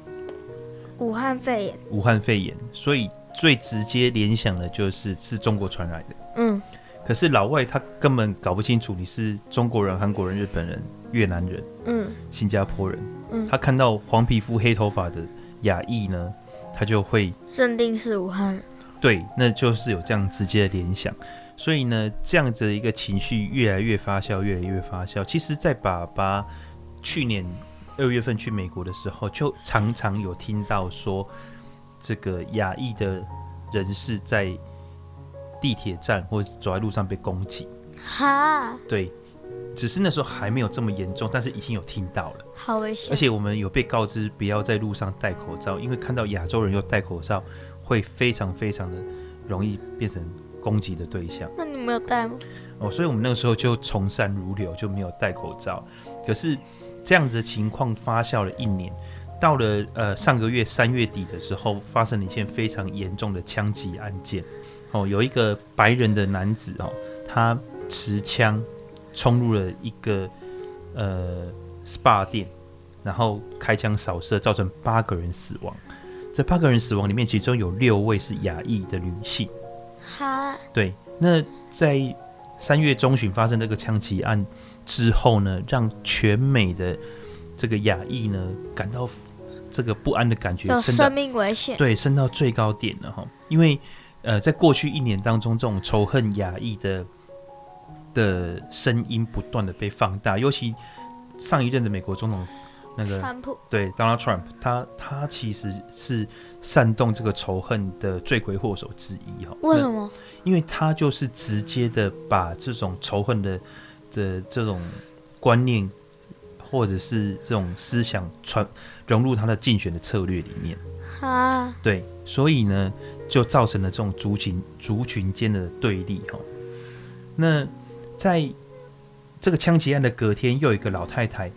[SPEAKER 1] 武汉肺炎。
[SPEAKER 2] 武汉肺炎，所以。最直接联想的就是是中国传来的，
[SPEAKER 1] 嗯，
[SPEAKER 2] 可是老外他根本搞不清楚你是中国人、韩国人、日本人、越南人，
[SPEAKER 1] 嗯，
[SPEAKER 2] 新加坡人，
[SPEAKER 1] 嗯，
[SPEAKER 2] 他看到黄皮肤、黑头发的亚裔呢，他就会
[SPEAKER 1] 认定是武汉人，
[SPEAKER 2] 对，那就是有这样直接的联想，所以呢，这样子的一个情绪越来越发酵，越来越发酵。其实，在爸爸去年二月份去美国的时候，就常常有听到说。这个亚裔的人士在地铁站或者走在路上被攻击，
[SPEAKER 1] 哈，
[SPEAKER 2] 对，只是那时候还没有这么严重，但是已经有听到了，
[SPEAKER 1] 好危险。
[SPEAKER 2] 而且我们有被告知不要在路上戴口罩，因为看到亚洲人又戴口罩，会非常非常的容易变成攻击的对象。
[SPEAKER 1] 那你没有戴吗？
[SPEAKER 2] 哦，所以我们那个时候就从善如流，就没有戴口罩。可是这样子的情况发酵了一年。到了呃上个月三月底的时候，发生了一件非常严重的枪击案件。哦，有一个白人的男子哦，他持枪冲入了一个呃 SPA 店，然后开枪扫射，造成八个人死亡。这八个人死亡里面，其中有六位是亚裔的女性。
[SPEAKER 1] 哈，
[SPEAKER 2] 对。那在三月中旬发生这个枪击案之后呢，让全美的这个亚裔呢感到。这个不安的感觉，
[SPEAKER 1] 有生命危险，
[SPEAKER 2] 对，升到最高点了哈。因为呃，在过去一年当中，这种仇恨亚裔的的声音不断的被放大，尤其上一任的美国总统那个
[SPEAKER 1] 川普，
[SPEAKER 2] 对，Donald Trump，他他其实是煽动这个仇恨的罪魁祸首之一哈。
[SPEAKER 1] 为什么？
[SPEAKER 2] 因为他就是直接的把这种仇恨的的这种观念。或者是这种思想传融入他的竞选的策略里面，
[SPEAKER 1] 啊，
[SPEAKER 2] 对，所以呢，就造成了这种族群族群间的对立哈。那在这个枪击案的隔天，又有一个老太太，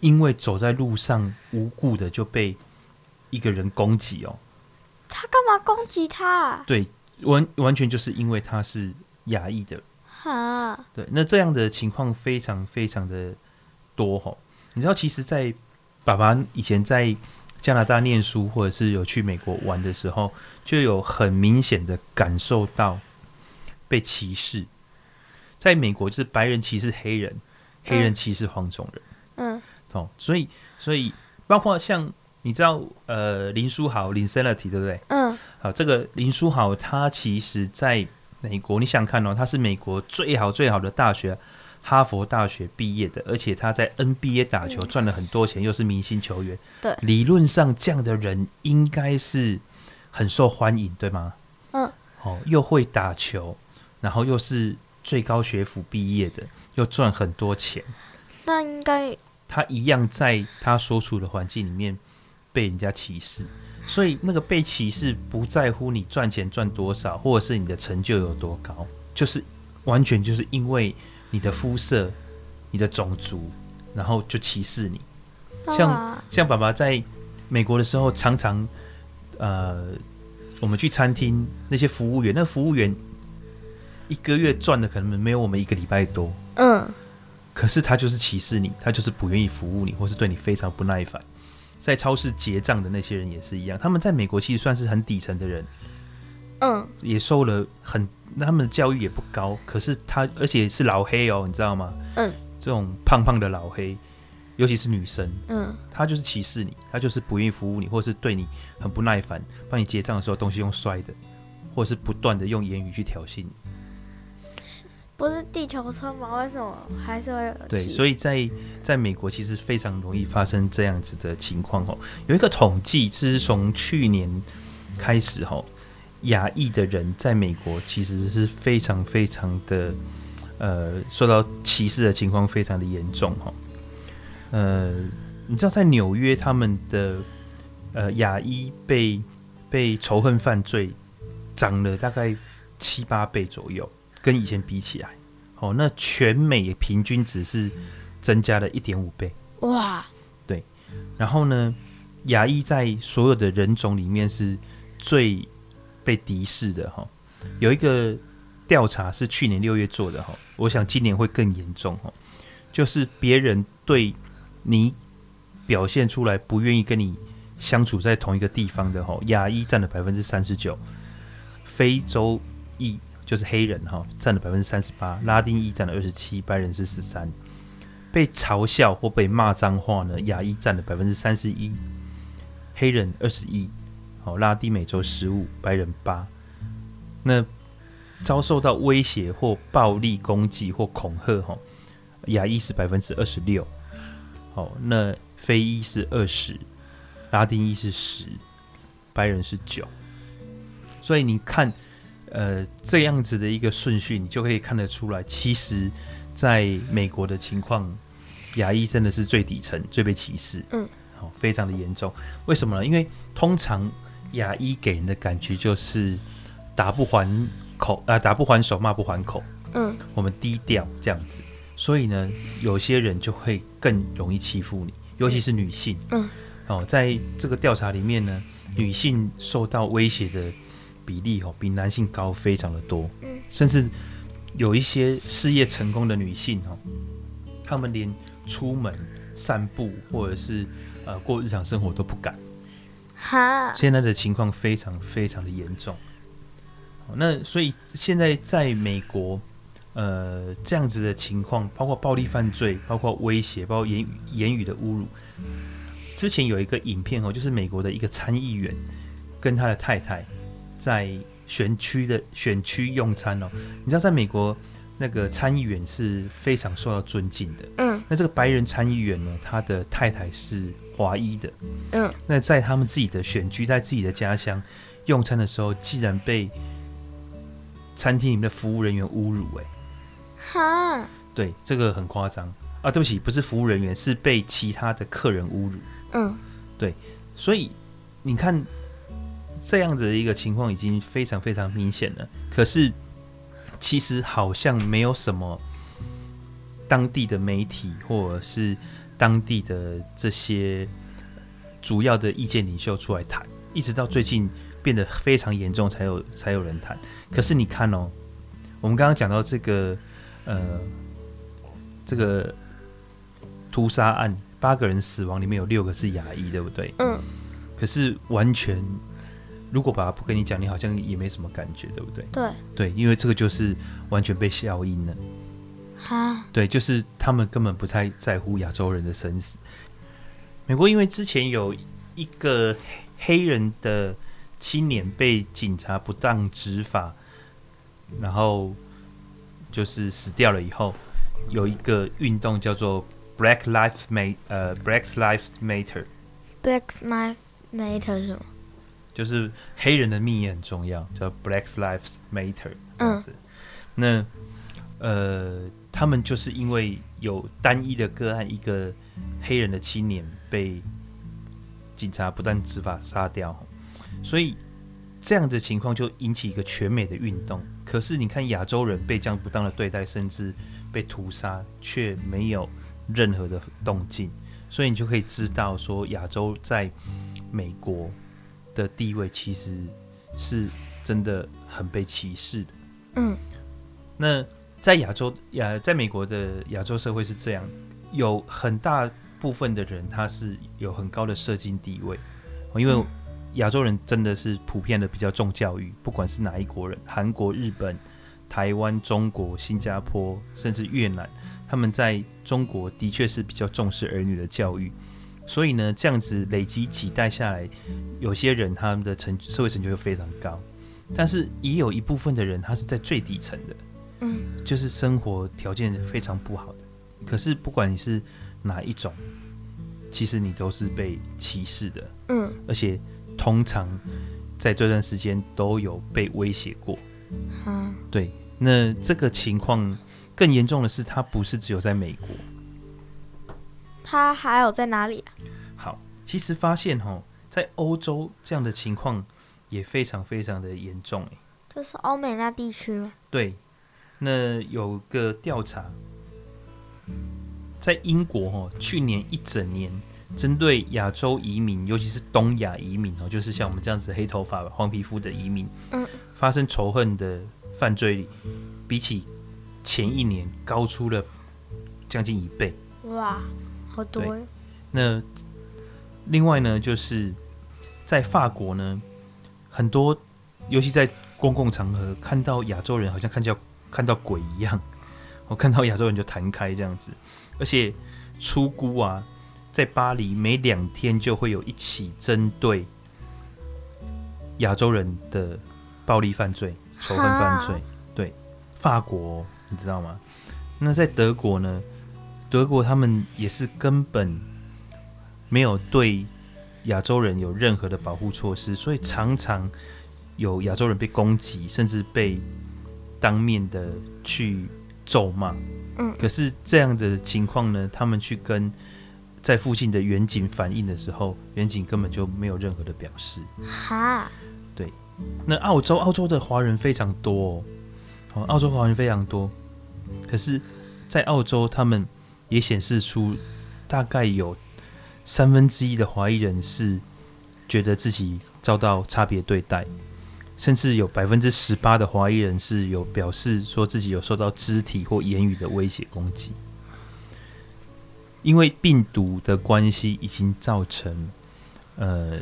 [SPEAKER 2] 因为走在路上无故的就被一个人攻击哦。
[SPEAKER 1] 他干嘛攻击他？
[SPEAKER 2] 对，完完全就是因为他是亚裔的。
[SPEAKER 1] 哈，
[SPEAKER 2] 对，那这样的情况非常非常的多吼。你知道，其实，在爸爸以前在加拿大念书，或者是有去美国玩的时候，就有很明显的感受到被歧视。在美国，就是白人歧视黑人，黑人歧视黄种人。嗯，哦，所以，所以包括像你知道，呃，林书豪，Linsanity，对不对？嗯，好，这个林书豪，他其实在美国，你想看哦，他是美国最好最好的大学。哈佛大学毕业的，而且他在 NBA 打球赚了很多钱，又是明星球员。对，理论上这样的人应该是很受欢迎，对吗？嗯。哦，又会打球，然后又是最高学府毕业的，又赚很多钱。
[SPEAKER 1] 那应该
[SPEAKER 2] 他一样在他所处的环境里面被人家歧视，所以那个被歧视不在乎你赚钱赚多少，或者是你的成就有多高，就是完全就是因为。你的肤色、你的种族，然后就歧视你。像像爸爸在美国的时候，常常呃，我们去餐厅，那些服务员，那服务员一个月赚的可能没有我们一个礼拜多。嗯。可是他就是歧视你，他就是不愿意服务你，或是对你非常不耐烦。在超市结账的那些人也是一样，他们在美国其实算是很底层的人。嗯，也受了很，他们的教育也不高，可是他而且是老黑哦，你知道吗？嗯，这种胖胖的老黑，尤其是女生，嗯，他就是歧视你，他就是不愿意服务你，或是对你很不耐烦，帮你结账的时候东西用摔的，或是不断的用言语去挑衅你。
[SPEAKER 1] 不是地球村吗？为什么还是会？
[SPEAKER 2] 对，所以在在美国其实非常容易发生这样子的情况哦。有一个统计，是从去年开始哦。亚裔的人在美国其实是非常非常的，呃，受到歧视的情况非常的严重哈。呃，你知道在纽约他们的呃亚裔被被仇恨犯罪涨了大概七八倍左右，跟以前比起来，哦，那全美平均值是增加了一点五倍。哇，对，然后呢，牙医在所有的人种里面是最被敌视的哈，有一个调查是去年六月做的哈，我想今年会更严重哈，就是别人对你表现出来不愿意跟你相处在同一个地方的哈，牙医占了百分之三十九，非洲裔就是黑人哈占了百分之三十八，拉丁裔占了二十七，白人是十三，被嘲笑或被骂脏话呢，亚裔占了百分之三十一，黑人二十一。好，拉丁美洲十五，白人八。那遭受到威胁或暴力攻击或恐吓，哈，亚裔是百分之二十六。好，那非裔是二十，拉丁裔是十，白人是九。所以你看，呃，这样子的一个顺序，你就可以看得出来，其实在美国的情况，牙医真的是最底层、最被歧视。嗯，好，非常的严重。为什么呢？因为通常牙医给人的感觉就是打不还口啊，打不还手，骂不还口。嗯，我们低调这样子，所以呢，有些人就会更容易欺负你，尤其是女性。嗯，哦，在这个调查里面呢，女性受到威胁的比例哦，比男性高非常的多。嗯，甚至有一些事业成功的女性哦，她们连出门散步或者是呃过日常生活都不敢。哈，现在的情况非常非常的严重。那所以现在在美国，呃，这样子的情况，包括暴力犯罪，包括威胁，包括言语言语的侮辱。之前有一个影片哦，就是美国的一个参议员跟他的太太在选区的选区用餐哦。你知道，在美国那个参议员是非常受到尊敬的。嗯，那这个白人参议员呢，他的太太是。华裔的，嗯，那在他们自己的选区，在自己的家乡用餐的时候，竟然被餐厅里面的服务人员侮辱，欸，哎，哈，对，这个很夸张啊！对不起，不是服务人员，是被其他的客人侮辱，嗯，对，所以你看这样子的一个情况已经非常非常明显了。可是其实好像没有什么当地的媒体或者是。当地的这些主要的意见领袖出来谈，一直到最近变得非常严重，才有才有人谈。可是你看哦，我们刚刚讲到这个呃这个屠杀案，八个人死亡，里面有六个是牙医，对不对？
[SPEAKER 1] 嗯。
[SPEAKER 2] 可是完全，如果爸爸不跟你讲，你好像也没什么感觉，对不对？
[SPEAKER 1] 对。
[SPEAKER 2] 对，因为这个就是完全被消音了。
[SPEAKER 1] 哈。
[SPEAKER 2] 对，就是他们根本不太在乎亚洲人的生死。美国因为之前有一个黑人的青年被警察不当执法，然后就是死掉了以后，有一个运动叫做 Black Lives Matter，呃，Black Lives Matter，Black
[SPEAKER 1] Lives Matter 是什么？
[SPEAKER 2] 就是黑人的命也很重要，叫 Black Lives Matter 这样子。嗯、那呃，他们就是因为有单一的个案，一个黑人的青年被警察不但执法杀掉，所以这样的情况就引起一个全美的运动。可是你看亚洲人被这样不当的对待，甚至被屠杀，却没有任何的动静，所以你就可以知道说亚洲在美国的地位其实是真的很被歧视的。
[SPEAKER 1] 嗯，
[SPEAKER 2] 那在亚洲亚在美国的亚洲社会是这样，有很大部分的人他是有很高的社经地位，因为亚洲人真的是普遍的比较重教育，不管是哪一国人，韩国、日本、台湾、中国、新加坡，甚至越南，他们在中国的确是比较重视儿女的教育。所以呢，这样子累积几代下来，有些人他们的成社会成就会非常高，但是也有一部分的人他是在最底层的，
[SPEAKER 1] 嗯，
[SPEAKER 2] 就是生活条件非常不好的。可是不管你是哪一种，其实你都是被歧视的，
[SPEAKER 1] 嗯，
[SPEAKER 2] 而且通常在这段时间都有被威胁过，
[SPEAKER 1] 嗯，
[SPEAKER 2] 对。那这个情况更严重的是，它不是只有在美国。
[SPEAKER 1] 它还有在哪里啊？
[SPEAKER 2] 好，其实发现哈，在欧洲这样的情况也非常非常的严重哎。
[SPEAKER 1] 就是欧美那地区吗？
[SPEAKER 2] 对，那有个调查，在英国哈，去年一整年针对亚洲移民，尤其是东亚移民哦，就是像我们这样子黑头发、黄皮肤的移民，
[SPEAKER 1] 嗯，发
[SPEAKER 2] 生仇恨的犯罪，比起前一年高出了将近一倍。
[SPEAKER 1] 哇！好多。
[SPEAKER 2] 那另外呢，就是在法国呢，很多，尤其在公共场合看到亚洲人，好像看到看到鬼一样。我 <laughs> 看到亚洲人就弹开这样子，而且初估啊，在巴黎每两天就会有一起针对亚洲人的暴力犯罪、仇恨犯罪。对，法国你知道吗？那在德国呢？德国他们也是根本没有对亚洲人有任何的保护措施，所以常常有亚洲人被攻击，甚至被当面的去咒骂。
[SPEAKER 1] 嗯，
[SPEAKER 2] 可是这样的情况呢，他们去跟在附近的远景反映的时候，远景根本就没有任何的表示。
[SPEAKER 1] 哈，
[SPEAKER 2] 对。那澳洲，澳洲的华人非常多哦，澳洲华人非常多，可是，在澳洲他们。也显示出，大概有三分之一的华裔人士觉得自己遭到差别对待，甚至有百分之十八的华裔人士有表示说自己有受到肢体或言语的威胁攻击。因为病毒的关系，已经造成呃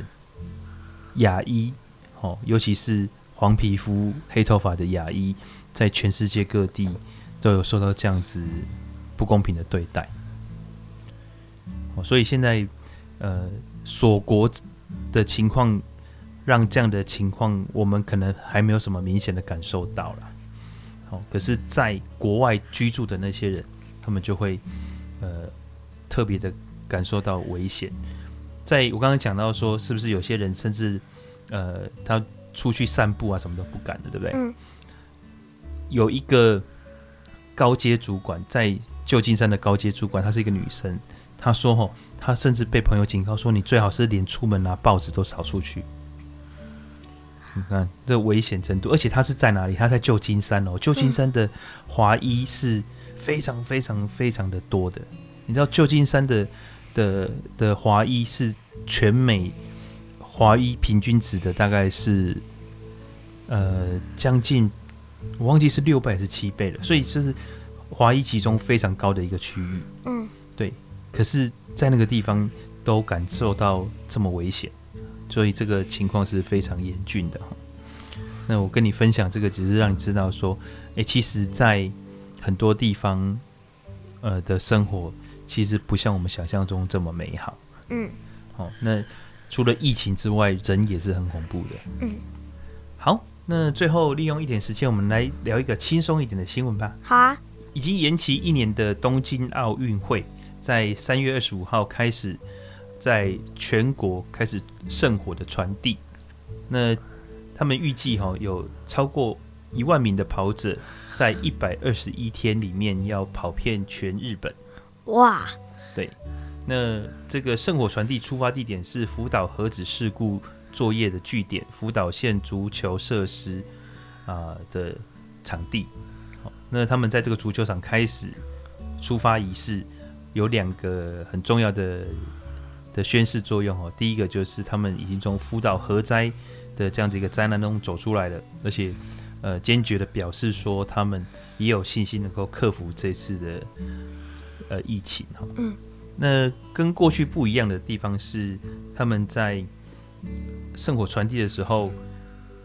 [SPEAKER 2] 亚裔哦，尤其是黄皮肤、黑头发的亚裔，在全世界各地都有受到这样子。不公平的对待，所以现在，呃，锁国的情况，让这样的情况，我们可能还没有什么明显的感受到了。好，可是，在国外居住的那些人，他们就会，呃，特别的感受到危险。在我刚刚讲到说，是不是有些人甚至，呃，他出去散步啊，什么都不敢的，对不对？
[SPEAKER 1] 嗯。
[SPEAKER 2] 有一个高阶主管在。旧金山的高阶主管，她是一个女生。她说：“吼，她甚至被朋友警告说，你最好是连出门拿报纸都少出去。你看这危险程度，而且她是在哪里？她在旧金山哦。旧金山的华裔是非常非常非常的多的。你知道旧金山的的的华裔是全美华裔平均值的大概是呃将近我忘记是六倍还是七倍了，所以就是华裔集中非常高的一个区域。
[SPEAKER 1] 嗯，
[SPEAKER 2] 对。可是，在那个地方都感受到这么危险，所以这个情况是非常严峻的。那我跟你分享这个，只是让你知道说，哎、欸，其实，在很多地方，呃的生活，其实不像我们想象中这么美好。
[SPEAKER 1] 嗯。
[SPEAKER 2] 好，那除了疫情之外，人也是很恐怖的。
[SPEAKER 1] 嗯。
[SPEAKER 2] 好，那最后利用一点时间，我们来聊一个轻松一点的新闻吧。
[SPEAKER 1] 好啊。
[SPEAKER 2] 已经延期一年的东京奥运会，在三月二十五号开始，在全国开始圣火的传递。那他们预计哈有超过一万名的跑者，在一百二十一天里面要跑遍全日本。
[SPEAKER 1] 哇！
[SPEAKER 2] 对，那这个圣火传递出发地点是福岛核子事故作业的据点——福岛县足球设施啊的场地。那他们在这个足球场开始出发仪式，有两个很重要的的宣誓作用哦。第一个就是他们已经从福岛核灾的这样子一个灾难中走出来了，而且呃坚决的表示说他们也有信心能够克服这次的呃疫情哈。
[SPEAKER 1] 嗯。
[SPEAKER 2] 那跟过去不一样的地方是，他们在圣火传递的时候，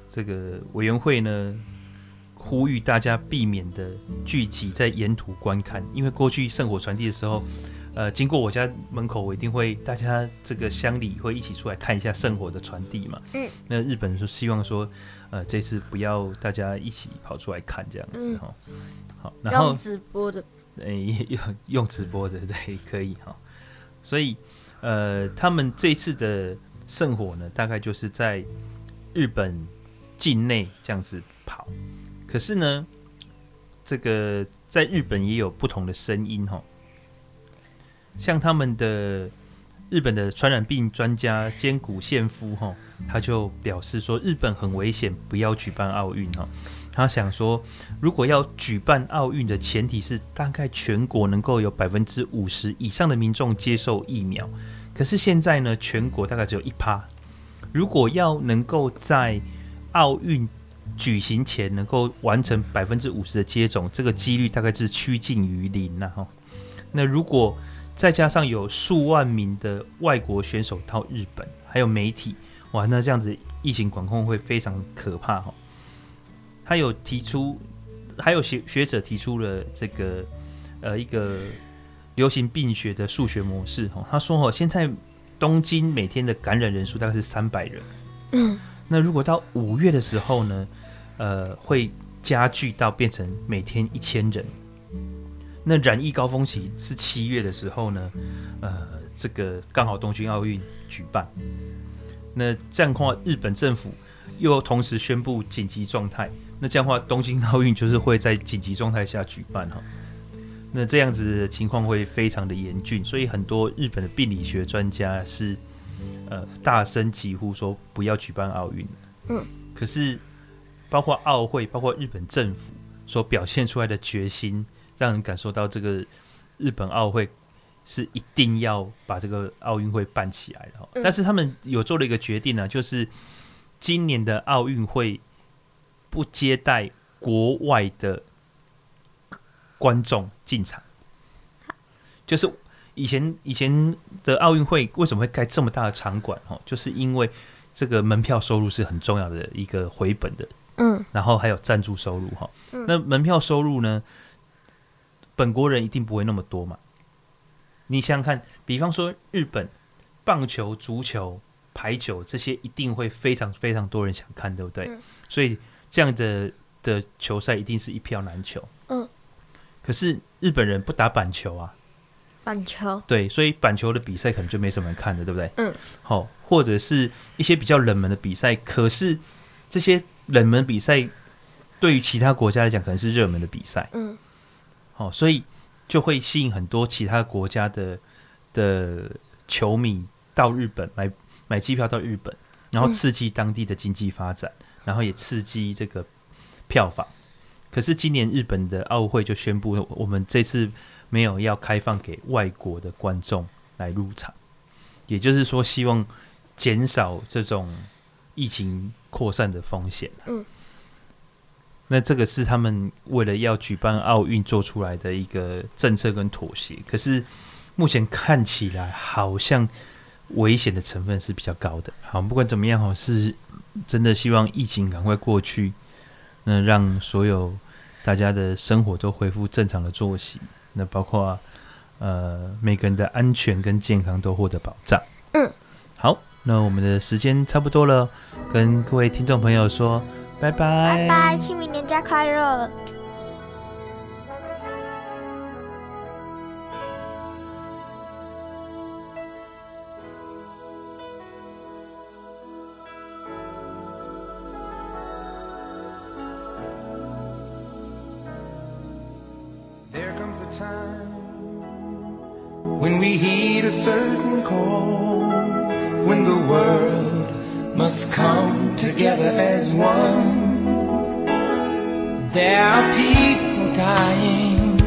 [SPEAKER 2] 这个委员会呢。呼吁大家避免的聚集在沿途观看，因为过去圣火传递的时候，呃，经过我家门口，我一定会大家这个乡里会一起出来看一下圣火的传递嘛。嗯。那日本人说希望说，呃，这次不要大家一起跑出来看这样子哈。嗯、好，然
[SPEAKER 1] 后直播的，
[SPEAKER 2] 哎、欸，用用直播的，对，可以哈。所以，呃，他们这次的圣火呢，大概就是在日本境内这样子跑。可是呢，这个在日本也有不同的声音哈。像他们的日本的传染病专家兼谷宪夫哈，他就表示说，日本很危险，不要举办奥运哈。他想说，如果要举办奥运的前提是大概全国能够有百分之五十以上的民众接受疫苗。可是现在呢，全国大概只有一趴。如果要能够在奥运举行前能够完成百分之五十的接种，这个几率大概是趋近于零了哈。那如果再加上有数万名的外国选手到日本，还有媒体，哇，那这样子疫情管控会非常可怕哈。他有提出，还有学学者提出了这个呃一个流行病学的数学模式哈。他说哦，现在东京每天的感染人数大概是三百人，嗯，那如果到五月的时候呢？呃，会加剧到变成每天一千人。那染疫高峰期是七月的时候呢，呃，这个刚好东京奥运举办。那这样的话，日本政府又同时宣布紧急状态。那这样的话，东京奥运就是会在紧急状态下举办哈。那这样子的情况会非常的严峻，所以很多日本的病理学专家是呃大声疾呼说不要举办奥运。嗯，可是。包括奥会，包括日本政府所表现出来的决心，让人感受到这个日本奥会是一定要把这个奥运会办起来的。嗯、但是他们有做了一个决定呢，就是今年的奥运会不接待国外的观众进场。就是以前以前的奥运会为什么会盖这么大的场馆？哦，就是因为这个门票收入是很重要的一个回本的。嗯，然后还有赞助收入哈，嗯、那门票收入呢？本国人一定不会那么多嘛。你想想看，比方说日本棒球、足球、排球这些，一定会非常非常多人想看，对不对？嗯、所以这样的的球赛一定是一票难求。嗯，可是日本人不打板球啊，
[SPEAKER 1] 板球
[SPEAKER 2] 对，所以板球的比赛可能就没什么人看的，对不对？嗯，好，或者是一些比较冷门的比赛，可是这些。冷门比赛对于其他国家来讲可能是热门的比赛，嗯，好，所以就会吸引很多其他国家的的球迷到日本买买机票到日本，然后刺激当地的经济发展，然后也刺激这个票房。可是今年日本的奥会就宣布，我们这次没有要开放给外国的观众来入场，也就是说，希望减少这种疫情扩散的风险。嗯，那这个是他们为了要举办奥运做出来的一个政策跟妥协。可是目前看起来好像危险的成分是比较高的。好，不管怎么样哈，是真的希望疫情赶快过去，那让所有大家的生活都恢复正常的作息，那包括呃每个人的安全跟健康都获得保障。
[SPEAKER 4] 嗯，
[SPEAKER 2] 好，那我们的时间差不多了，跟各位听众朋友说。拜拜！
[SPEAKER 4] 拜拜！清明年假快乐 come together as one. There are people dying.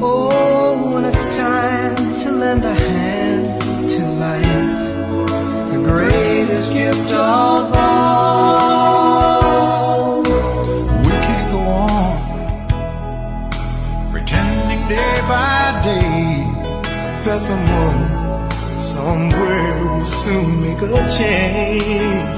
[SPEAKER 4] Oh, when it's time to lend a hand to life, the greatest gift of all. We can't go on pretending day by day that someone somewhere will soon make a change